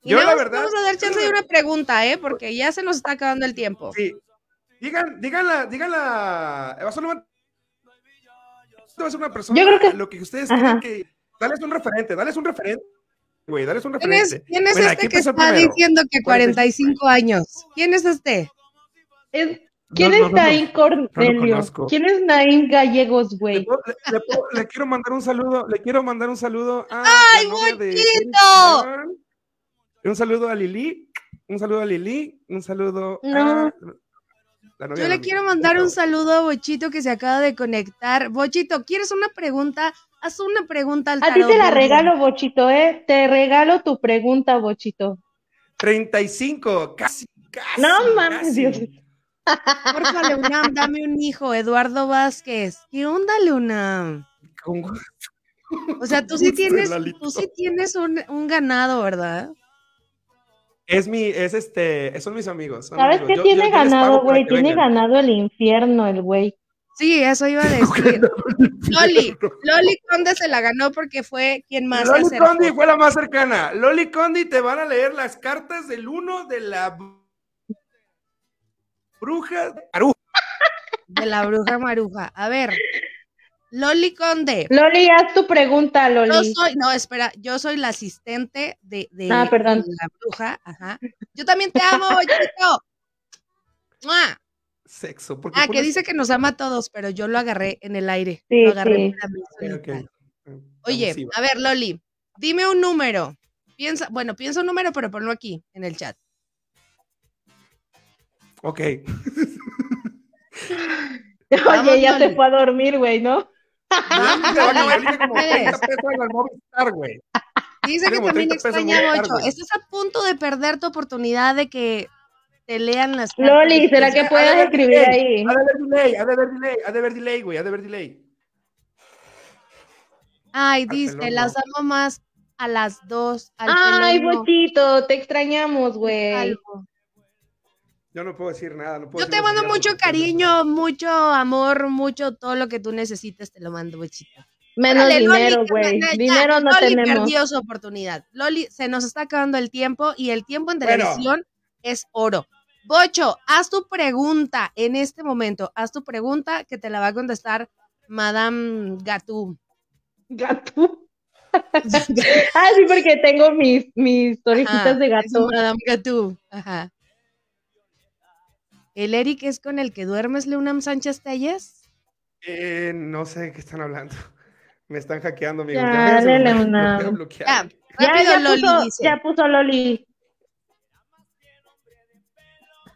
[SPEAKER 5] Y
[SPEAKER 8] Yo, la verdad-
[SPEAKER 5] vamos a dar chance de una pregunta, ¿eh? Porque ya se nos está acabando el tiempo.
[SPEAKER 8] Sí. Digan, díganla, díganla. Va va a ser una persona.
[SPEAKER 11] Yo creo que-
[SPEAKER 8] Lo que ustedes
[SPEAKER 11] Ajá.
[SPEAKER 8] creen que. Dales un referente, dales un referente. Güey, dales un
[SPEAKER 5] ¿Quién es,
[SPEAKER 8] referente.
[SPEAKER 5] quién es
[SPEAKER 8] Bueno,
[SPEAKER 5] este
[SPEAKER 8] ¿quién
[SPEAKER 5] que está
[SPEAKER 8] primero?
[SPEAKER 5] diciendo que 45 años? ¿Quién es este?
[SPEAKER 11] Es- ¿Quién
[SPEAKER 8] No,
[SPEAKER 11] es
[SPEAKER 8] no, no,
[SPEAKER 11] Naim
[SPEAKER 8] no
[SPEAKER 11] Cornelio? ¿Quién es Naim Gallegos, güey?
[SPEAKER 8] Le, le puedo- le quiero mandar un saludo, le quiero mandar un saludo a
[SPEAKER 5] ¡Ay,
[SPEAKER 8] la Un saludo a Lili, un saludo a Lili, un saludo
[SPEAKER 11] No.
[SPEAKER 8] a
[SPEAKER 5] Yo le quiero mandar un saludo a Bochito que se acaba de conectar. Bochito, ¿quieres una pregunta? Haz una pregunta al
[SPEAKER 11] A ti te la regalo, Bochito, ¿eh? Te regalo tu pregunta, Bochito.
[SPEAKER 8] 35, casi, casi.
[SPEAKER 11] No mames,
[SPEAKER 8] casi.
[SPEAKER 11] Dios.
[SPEAKER 5] Porfa, Leunam, dame un hijo, Eduardo Vázquez. ¿Qué onda, Leunam? O sea, tú sí
[SPEAKER 8] Gusto,
[SPEAKER 5] tienes, tú sí tienes un, un ganado, ¿verdad?
[SPEAKER 8] Es mi, es este, son mis amigos. son
[SPEAKER 11] ¿Sabes
[SPEAKER 8] amigos.
[SPEAKER 11] qué tiene
[SPEAKER 8] yo- yo les
[SPEAKER 11] ganado, güey? Tiene
[SPEAKER 8] vengan.
[SPEAKER 11] ganado el infierno, el güey.
[SPEAKER 5] Sí, eso iba a decir. Loli, Loli Conde se la ganó porque fue quien más
[SPEAKER 8] Loli. Condi fue la más cercana. Loli Condi te van a leer las cartas del uno de la bruja. Aru.
[SPEAKER 5] De la bruja maruja. A ver, Loli Conde.
[SPEAKER 11] Loli, haz tu pregunta,
[SPEAKER 5] Yo
[SPEAKER 11] Loli.
[SPEAKER 5] soy, no, espera, yo soy la asistente de, de-
[SPEAKER 11] Ah, perdón.
[SPEAKER 5] de la bruja. Ajá. Yo también te amo, chico. ¡Mua!
[SPEAKER 8] Sexo. porque
[SPEAKER 5] Ah, que dice que nos ama a todos, pero yo lo agarré en el aire.
[SPEAKER 11] Sí,
[SPEAKER 5] lo agarré
[SPEAKER 11] sí.
[SPEAKER 8] Ok,
[SPEAKER 5] solita.
[SPEAKER 8] ok.
[SPEAKER 5] Oye,
[SPEAKER 8] Abusiva.
[SPEAKER 5] a ver, Loli, dime un número. Piensa, bueno, piensa un número, pero ponlo aquí en el chat.
[SPEAKER 8] Ok.
[SPEAKER 11] Oye, ya se fue a dormir, güey, ¿no?
[SPEAKER 8] Loli te va a cobrar como
[SPEAKER 5] Puedes.
[SPEAKER 8] 30 pesos en el Movistar, güey.
[SPEAKER 5] Dice que también
[SPEAKER 8] 30 pesos
[SPEAKER 5] extraña mucho. Estás a punto de perder tu oportunidad de que te lean las.
[SPEAKER 11] Loli, ¿será que
[SPEAKER 8] haber
[SPEAKER 11] escribir ahí?
[SPEAKER 8] Ha de haber delay, ha de haber delay, ha de haber delay, güey, ha de haber delay.
[SPEAKER 5] Ay, dice, las amo más a las dos. Al
[SPEAKER 11] Ay. Bochito, te extrañamos, güey.
[SPEAKER 8] Yo no puedo decir nada. No puedo
[SPEAKER 5] Yo te mando mucho cariño, mucho amor, mucho todo lo que tú necesites, te lo mando, bechita.
[SPEAKER 11] Menos
[SPEAKER 5] Órale, Loli,
[SPEAKER 11] dinero,
[SPEAKER 5] que
[SPEAKER 11] güey. Dinero no
[SPEAKER 5] Loli
[SPEAKER 11] tenemos.
[SPEAKER 5] perdió su oportunidad. Loli, se nos está acabando el tiempo y el tiempo en
[SPEAKER 8] Bueno.
[SPEAKER 5] televisión es oro. Bocho, haz tu pregunta en este momento. Haz tu pregunta que te la va a contestar Madame Gatú.
[SPEAKER 11] Gato. ah, sí, porque tengo mis, mis orejitas
[SPEAKER 5] Ajá,
[SPEAKER 11] de gato.
[SPEAKER 5] Madame Gatú. Ajá. ¿El Eric es con el que duermes, Leonam Sánchez Telles?
[SPEAKER 8] Eh, no sé de qué están hablando. Me están hackeando, amigos.
[SPEAKER 11] Ya,
[SPEAKER 8] Ya, bloquear.
[SPEAKER 5] Ya,
[SPEAKER 11] Ya,
[SPEAKER 5] Loli
[SPEAKER 11] puso,
[SPEAKER 5] dice.
[SPEAKER 11] ya puso Loli.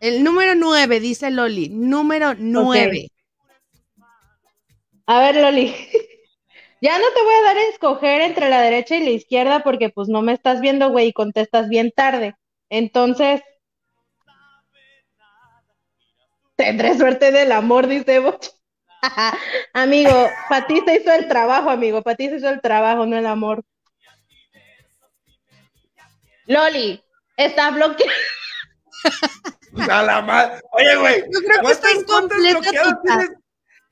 [SPEAKER 5] El número 9, dice Loli. Número 9.
[SPEAKER 11] A ver, Loli. Ya no te voy a dar a escoger entre la derecha y la izquierda porque pues no me estás viendo, güey, y contestas bien tarde. Entonces, tendré suerte del amor, dice Boch. Amigo, para ti se hizo el trabajo, amigo. Para ti se hizo el trabajo, no el amor. Loli, estás bloqueada.
[SPEAKER 8] A la madre. Oye, güey.
[SPEAKER 5] Yo creo que está
[SPEAKER 8] ¿cuántas- cuántas
[SPEAKER 5] incompleta
[SPEAKER 8] bloqueadas
[SPEAKER 5] tu
[SPEAKER 8] tienes?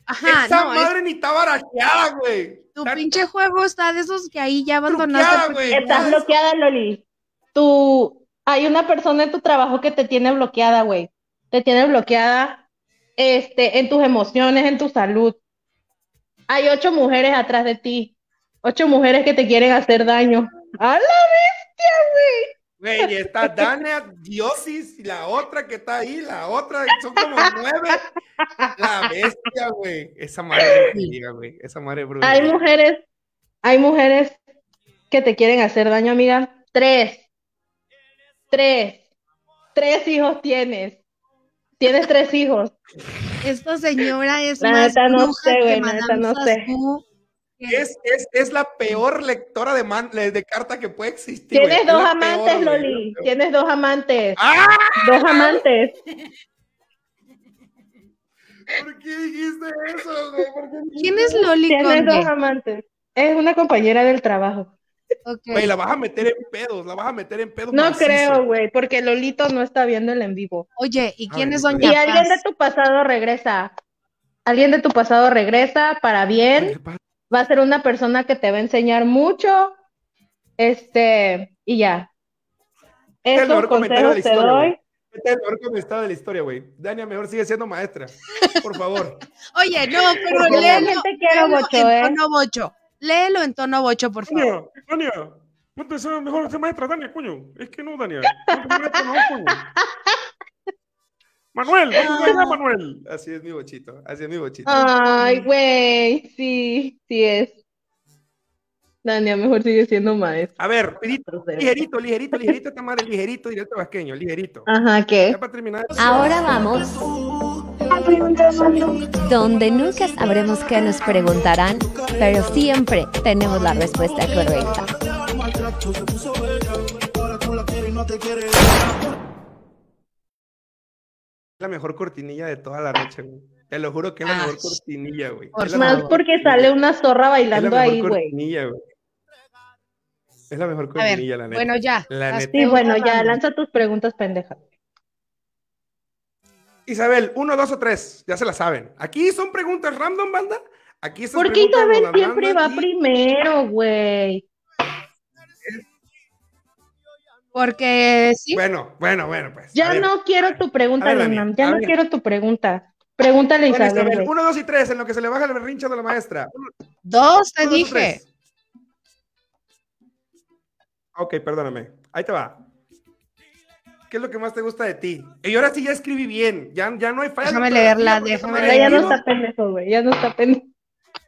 [SPEAKER 5] Ajá,
[SPEAKER 8] Esa
[SPEAKER 5] no, es-
[SPEAKER 8] madre ni está barajeada, güey.
[SPEAKER 5] tu
[SPEAKER 8] Está
[SPEAKER 5] pinche juego está de esos que ahí ya abandonaste.
[SPEAKER 8] güey.
[SPEAKER 11] Estás bloqueada, Loli. Tú, hay una persona en tu trabajo que te tiene bloqueada, güey. Te tiene bloqueada, este, en tus emociones, en tu salud. Hay ocho mujeres atrás de ti. Ocho mujeres que te quieren hacer daño. ¡A la bestia, güey!
[SPEAKER 8] Güey, y está Dania, Diosis, y la otra que está ahí, la otra, son como nueve. La bestia, güey. Esa madre es güey. Esa madre es brujería.
[SPEAKER 11] Hay mujeres, hay mujeres que te quieren hacer daño, amiga. Tres. Tres. Tres hijos tienes. Tienes tres hijos.
[SPEAKER 5] Esta señora es
[SPEAKER 11] La
[SPEAKER 5] más
[SPEAKER 11] neta no
[SPEAKER 5] bruja
[SPEAKER 11] sé,
[SPEAKER 5] que
[SPEAKER 11] güey, la
[SPEAKER 5] Madame
[SPEAKER 11] neta no sé.
[SPEAKER 8] Es, es, es la peor lectora de, man, de carta que puede existir.
[SPEAKER 11] Tienes
[SPEAKER 8] Es
[SPEAKER 11] dos amantes,
[SPEAKER 8] peor.
[SPEAKER 11] Loli. Tienes dos amantes.
[SPEAKER 8] ¡Ah!
[SPEAKER 11] Dos amantes.
[SPEAKER 8] ¿Por qué dijiste eso, güey? ¿Por qué dijiste
[SPEAKER 5] ¿Quién es Loli
[SPEAKER 11] Tienes dos amantes. Es una compañera del trabajo.
[SPEAKER 5] Ok.
[SPEAKER 8] Güey, la vas a meter en pedos, la vas a meter en pedos.
[SPEAKER 11] No
[SPEAKER 8] macizo.
[SPEAKER 11] creo, güey, porque Lolito no está viendo el en vivo.
[SPEAKER 5] Oye, ¿y quién
[SPEAKER 8] Ay,
[SPEAKER 5] es. Doña
[SPEAKER 11] Y alguien de tu pasado regresa. Alguien de tu pasado regresa para bien. Va a ser una persona que te va a enseñar mucho. Este, y ya.
[SPEAKER 8] Es el mejor comentario de la historia,
[SPEAKER 11] doy.
[SPEAKER 8] Este es el mejor comentario de la historia, güey. Dania, mejor sigue siendo maestra. Por favor.
[SPEAKER 5] Oye, no, pero léelo,
[SPEAKER 11] quiero, Bocho,
[SPEAKER 5] en
[SPEAKER 11] ¿eh?
[SPEAKER 5] bocho. Léelo en tono bocho, por favor.
[SPEAKER 8] Dania, Dania. Ponte a ser mejor ser maestra, Dania, coño. Es que no, maestra, no, coño. Manuel, vamos a llamar a Manuel. Así es mi bochito, así es mi bochito.
[SPEAKER 11] Ay, güey, sí, sí es. Dania, mejor sigue siendo maestra.
[SPEAKER 8] A ver, ligerito, ligerito, ligerito, ligerito, esta madre, ligerito, directo vasqueño, ligerito.
[SPEAKER 11] Ajá, ¿qué?
[SPEAKER 8] Ya para terminar.
[SPEAKER 10] Ahora vamos. Donde nunca sabremos qué nos preguntarán, pero siempre tenemos la respuesta correcta.
[SPEAKER 8] la mejor cortinilla de toda la noche, güey. Te lo juro que es la mejor cortinilla, güey.
[SPEAKER 5] por
[SPEAKER 11] Más
[SPEAKER 8] mejor
[SPEAKER 11] porque
[SPEAKER 8] cortinilla.
[SPEAKER 11] sale una zorra
[SPEAKER 8] Es la
[SPEAKER 11] bailando
[SPEAKER 8] mejor
[SPEAKER 11] ahí, güey.
[SPEAKER 8] cortinilla, güey. Es la mejor cortinilla, la neta.
[SPEAKER 5] bueno, ya.
[SPEAKER 8] La neta.
[SPEAKER 11] Sí, bueno, ya, lanza tus preguntas, pendeja.
[SPEAKER 8] Isabel, uno, dos o tres, ya se la saben. Aquí son preguntas random, banda. Aquí estas
[SPEAKER 11] ¿Por qué Isabel siempre va
[SPEAKER 8] y-
[SPEAKER 11] primero, güey?
[SPEAKER 5] Porque sí.
[SPEAKER 8] Bueno, bueno, bueno, pues.
[SPEAKER 11] Ya
[SPEAKER 8] ver.
[SPEAKER 11] no quiero tu pregunta,
[SPEAKER 8] ver, Dani.
[SPEAKER 11] Ya no quiero tu pregunta. Pregúntale a
[SPEAKER 8] Bueno,
[SPEAKER 11] Isabel,
[SPEAKER 8] Isabel, uno, dos y tres, en lo que se le baja el berrinche de la maestra. Uno,
[SPEAKER 5] Dos, te
[SPEAKER 8] uno, dos
[SPEAKER 5] dije.
[SPEAKER 8] tres. Ok, perdóname. Ahí te va. ¿Qué es lo que más te gusta de ti? Y ahora sí ya escribí bien. Ya, ya no hay falla. de
[SPEAKER 5] Déjame leerla, déjame
[SPEAKER 8] madre
[SPEAKER 11] ya no está pendejo, güey. Ya no está pendejo.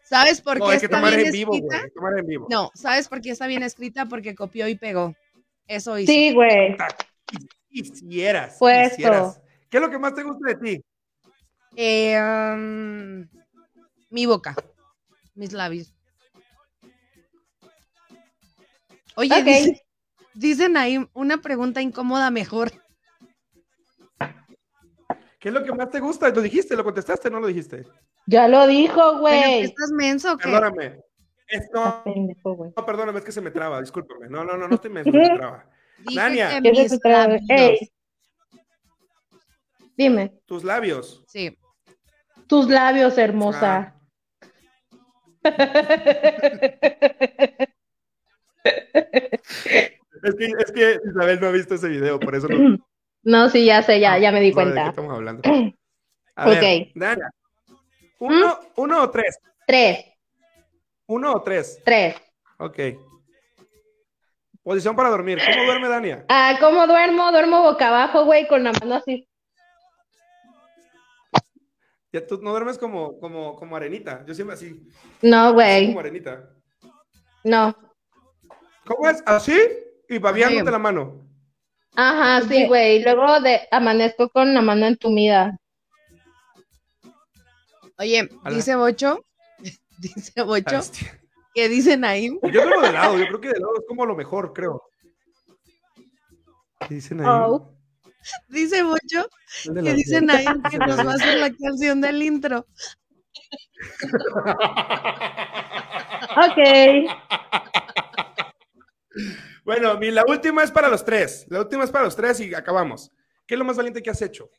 [SPEAKER 5] ¿Sabes por
[SPEAKER 8] No,
[SPEAKER 5] qué
[SPEAKER 8] hay que
[SPEAKER 5] está
[SPEAKER 8] tomar
[SPEAKER 5] bien
[SPEAKER 8] en vivo,
[SPEAKER 5] escrita?
[SPEAKER 8] Tomar en vivo.
[SPEAKER 5] No, ¿sabes por qué está bien escrita? Porque copió y pegó. Eso hizo.
[SPEAKER 11] Sí, güey.
[SPEAKER 8] Quisieras.
[SPEAKER 11] Puesto.
[SPEAKER 8] quisieras. ¿Qué es lo que más te gusta de ti?
[SPEAKER 5] Eh, um, mi boca. Mis labios. Oye,
[SPEAKER 11] Ok.
[SPEAKER 5] dice- dicen ahí una pregunta incómoda mejor.
[SPEAKER 8] ¿Qué es lo que más te gusta? ¿Lo dijiste? ¿Lo contestaste? ¿No lo dijiste?
[SPEAKER 11] Ya lo dijo, güey.
[SPEAKER 5] ¿Estás menso o qué?
[SPEAKER 8] Perdóname. Es-
[SPEAKER 11] Está
[SPEAKER 8] no,
[SPEAKER 11] pendejo, güey.
[SPEAKER 8] no, perdóname, es que se me traba, discúlpame. No, no, no, no estoy menso, se me traba.
[SPEAKER 11] ¿Qué se. Ey. Dime.
[SPEAKER 8] Tus labios.
[SPEAKER 5] Sí.
[SPEAKER 11] Tus labios, hermosa.
[SPEAKER 8] Es que, es que Isabel no ha visto ese video, por eso no,
[SPEAKER 11] No, sí, ya sé, ya, ya me di
[SPEAKER 8] sabe de qué
[SPEAKER 11] cuenta.
[SPEAKER 8] estamos hablando. A ver,
[SPEAKER 11] Ok.
[SPEAKER 8] Dana, ¿uno, ¿uno o tres?
[SPEAKER 11] Tres,
[SPEAKER 8] ¿Uno o tres?
[SPEAKER 11] tres.
[SPEAKER 8] Ok. Posición para dormir. ¿Cómo duerme Dania?
[SPEAKER 11] Ah, ¿cómo duermo? Duermo boca abajo, güey, con la mano así.
[SPEAKER 8] Ya tú no duermes como, como, como arenita. Yo siempre así.
[SPEAKER 11] No, güey.
[SPEAKER 8] Como arenita.
[SPEAKER 11] No.
[SPEAKER 8] ¿Cómo es? ¿Así? Y babeándote la mano.
[SPEAKER 11] Ajá, sí, güey. Luego de amanezco con la mano entumida.
[SPEAKER 5] Oye, dice Bocho, dice Bocho,
[SPEAKER 8] Hostia.
[SPEAKER 5] que dice Naim.
[SPEAKER 8] Yo duermo de lado. Yo creo que de lado es como lo mejor, creo. ¿Qué dicen ahí?
[SPEAKER 11] Oh.
[SPEAKER 5] Dice Bocho
[SPEAKER 8] ¿Dónde
[SPEAKER 5] que dice Naim que nos va a hacer la canción del intro.
[SPEAKER 11] Ok.
[SPEAKER 8] Bueno, mi, la última es para los tres. La última es para los tres y acabamos. ¿Qué es lo más valiente que has hecho?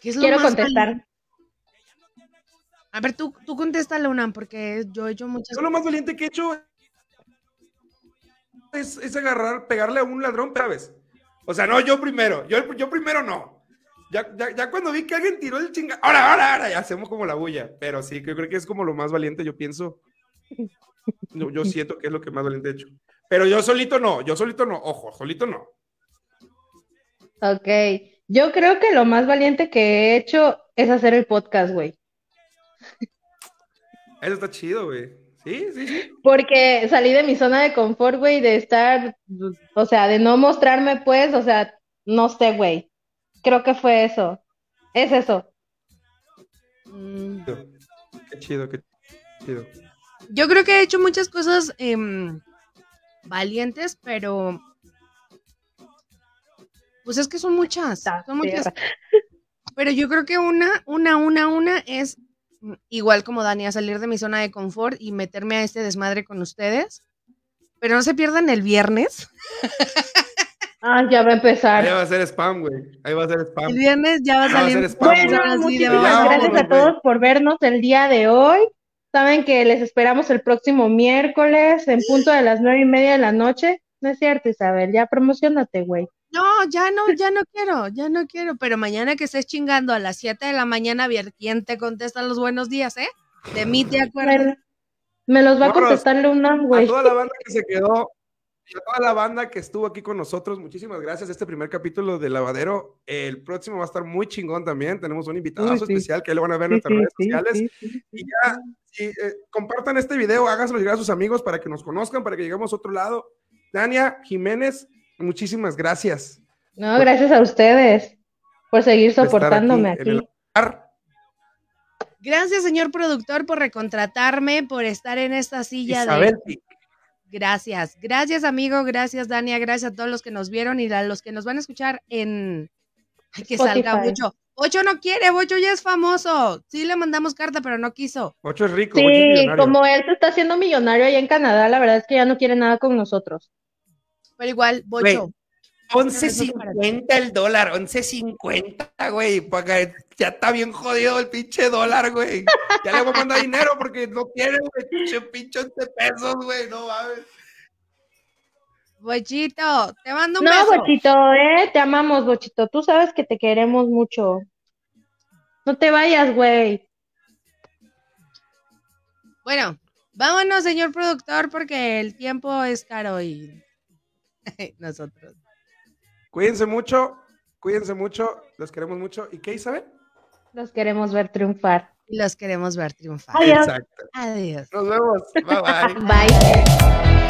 [SPEAKER 5] ¿Qué es lo
[SPEAKER 11] Quiero
[SPEAKER 5] más
[SPEAKER 11] contestar.
[SPEAKER 5] valiente? A ver, tú, tú contéstale, Unam, porque yo he hecho muchas
[SPEAKER 8] Yo lo más valiente que he hecho es, es agarrar, pegarle a un ladrón, ¿sabes? O sea, no, yo primero. Yo, yo primero no. Ya, ya, ya cuando vi que alguien tiró el chinga. Ahora, ahora, ahora, ya hacemos como la bulla. Pero sí, yo creo que es como lo más valiente, yo pienso. Yo, yo siento que es lo que más valiente he hecho. Pero yo solito no, yo solito no. Ojo, solito no.
[SPEAKER 11] Ok. Yo creo que lo más valiente que he hecho es hacer el podcast, güey.
[SPEAKER 8] Eso está chido, güey. Sí, sí, sí.
[SPEAKER 11] Porque salí de mi zona de confort, güey, de estar, o sea, de no mostrarme, pues, o sea, no sé, güey. Creo que fue eso. Es eso.
[SPEAKER 8] Qué chido, qué chido.
[SPEAKER 5] Yo creo que he hecho muchas cosas em, valientes, pero pues es que son muchas, son muchas. Pero yo creo que una, una, una, una es igual como Dani, a salir de mi zona de confort y meterme a este desmadre con ustedes. Pero no se pierdan el viernes.
[SPEAKER 11] Ah, ya va a empezar.
[SPEAKER 8] Ahí va a ser spam, güey. Ahí va a ser spam.
[SPEAKER 5] El viernes ya va a
[SPEAKER 8] Ahí va a
[SPEAKER 5] salir.
[SPEAKER 8] ser spam,
[SPEAKER 11] Bueno, muchísimas gracias a todos por vernos el día de hoy. Saben que les esperamos el próximo miércoles en punto de las nueve y media de la noche. No es cierto, Isabel, ya promocionate, güey.
[SPEAKER 5] No, ya no, ya no quiero, ya no quiero. Pero mañana que estés chingando a las 7 de la mañana, a ver quién te contesta los buenos días, ¿eh? De mí te acuerdas.
[SPEAKER 11] Me, me los va a contestar Luna,
[SPEAKER 8] A
[SPEAKER 11] güey.
[SPEAKER 8] toda la banda que se quedó y a toda la banda que estuvo aquí con nosotros, muchísimas gracias. Este primer capítulo de Lavadero, el próximo va a estar muy chingón también. Tenemos un invitado
[SPEAKER 11] sí.
[SPEAKER 8] especial que ahí lo van a ver en nuestras
[SPEAKER 11] sí,
[SPEAKER 8] redes sociales.
[SPEAKER 11] sí, sí.
[SPEAKER 8] Y ya, sí, eh, compartan este video, háganselo llegar a sus amigos para que nos conozcan, para que lleguemos a otro lado. Dania Jiménez, muchísimas gracias.
[SPEAKER 11] No, gracias a ustedes por seguir soportándome
[SPEAKER 8] aquí
[SPEAKER 5] Gracias, señor productor, por recontratarme, por estar en esta silla
[SPEAKER 8] Isabel,
[SPEAKER 5] de. Gracias, gracias, amigo, gracias, Dania, gracias a todos los que nos vieron y a los que nos van a escuchar en. Ay, que salga. Bocho. Bocho no quiere, Bocho ya es famoso. Sí le mandamos carta, pero no quiso.
[SPEAKER 8] Ocho es rico, Ocho es
[SPEAKER 11] Sí, como él se está haciendo millonario allá en Canadá, la verdad es que ya no quiere nada con nosotros.
[SPEAKER 5] Pero igual, Bocho.
[SPEAKER 8] 11.50 el dólar, 11.50, güey. paga- Ya está bien jodido el pinche dólar, güey. Ya le voy a mandar dinero porque no quiere, güey. Pinche, pinche 11 pesos, güey. No mames.
[SPEAKER 5] Bochito, te mando un
[SPEAKER 11] No,
[SPEAKER 5] beso.
[SPEAKER 11] Bochito, eh, te amamos, Bochito. Tú sabes que te queremos mucho. No te vayas, güey.
[SPEAKER 5] Bueno, vámonos, señor productor, porque el tiempo es caro y nosotros.
[SPEAKER 8] Cuídense mucho, cuídense mucho. Los queremos mucho. ¿Y qué, Isabel?
[SPEAKER 11] Los queremos ver triunfar.
[SPEAKER 5] Los queremos ver triunfar.
[SPEAKER 11] Adiós.
[SPEAKER 8] Exacto.
[SPEAKER 5] Adiós.
[SPEAKER 8] Nos vemos. Bye, bye.
[SPEAKER 11] Bye.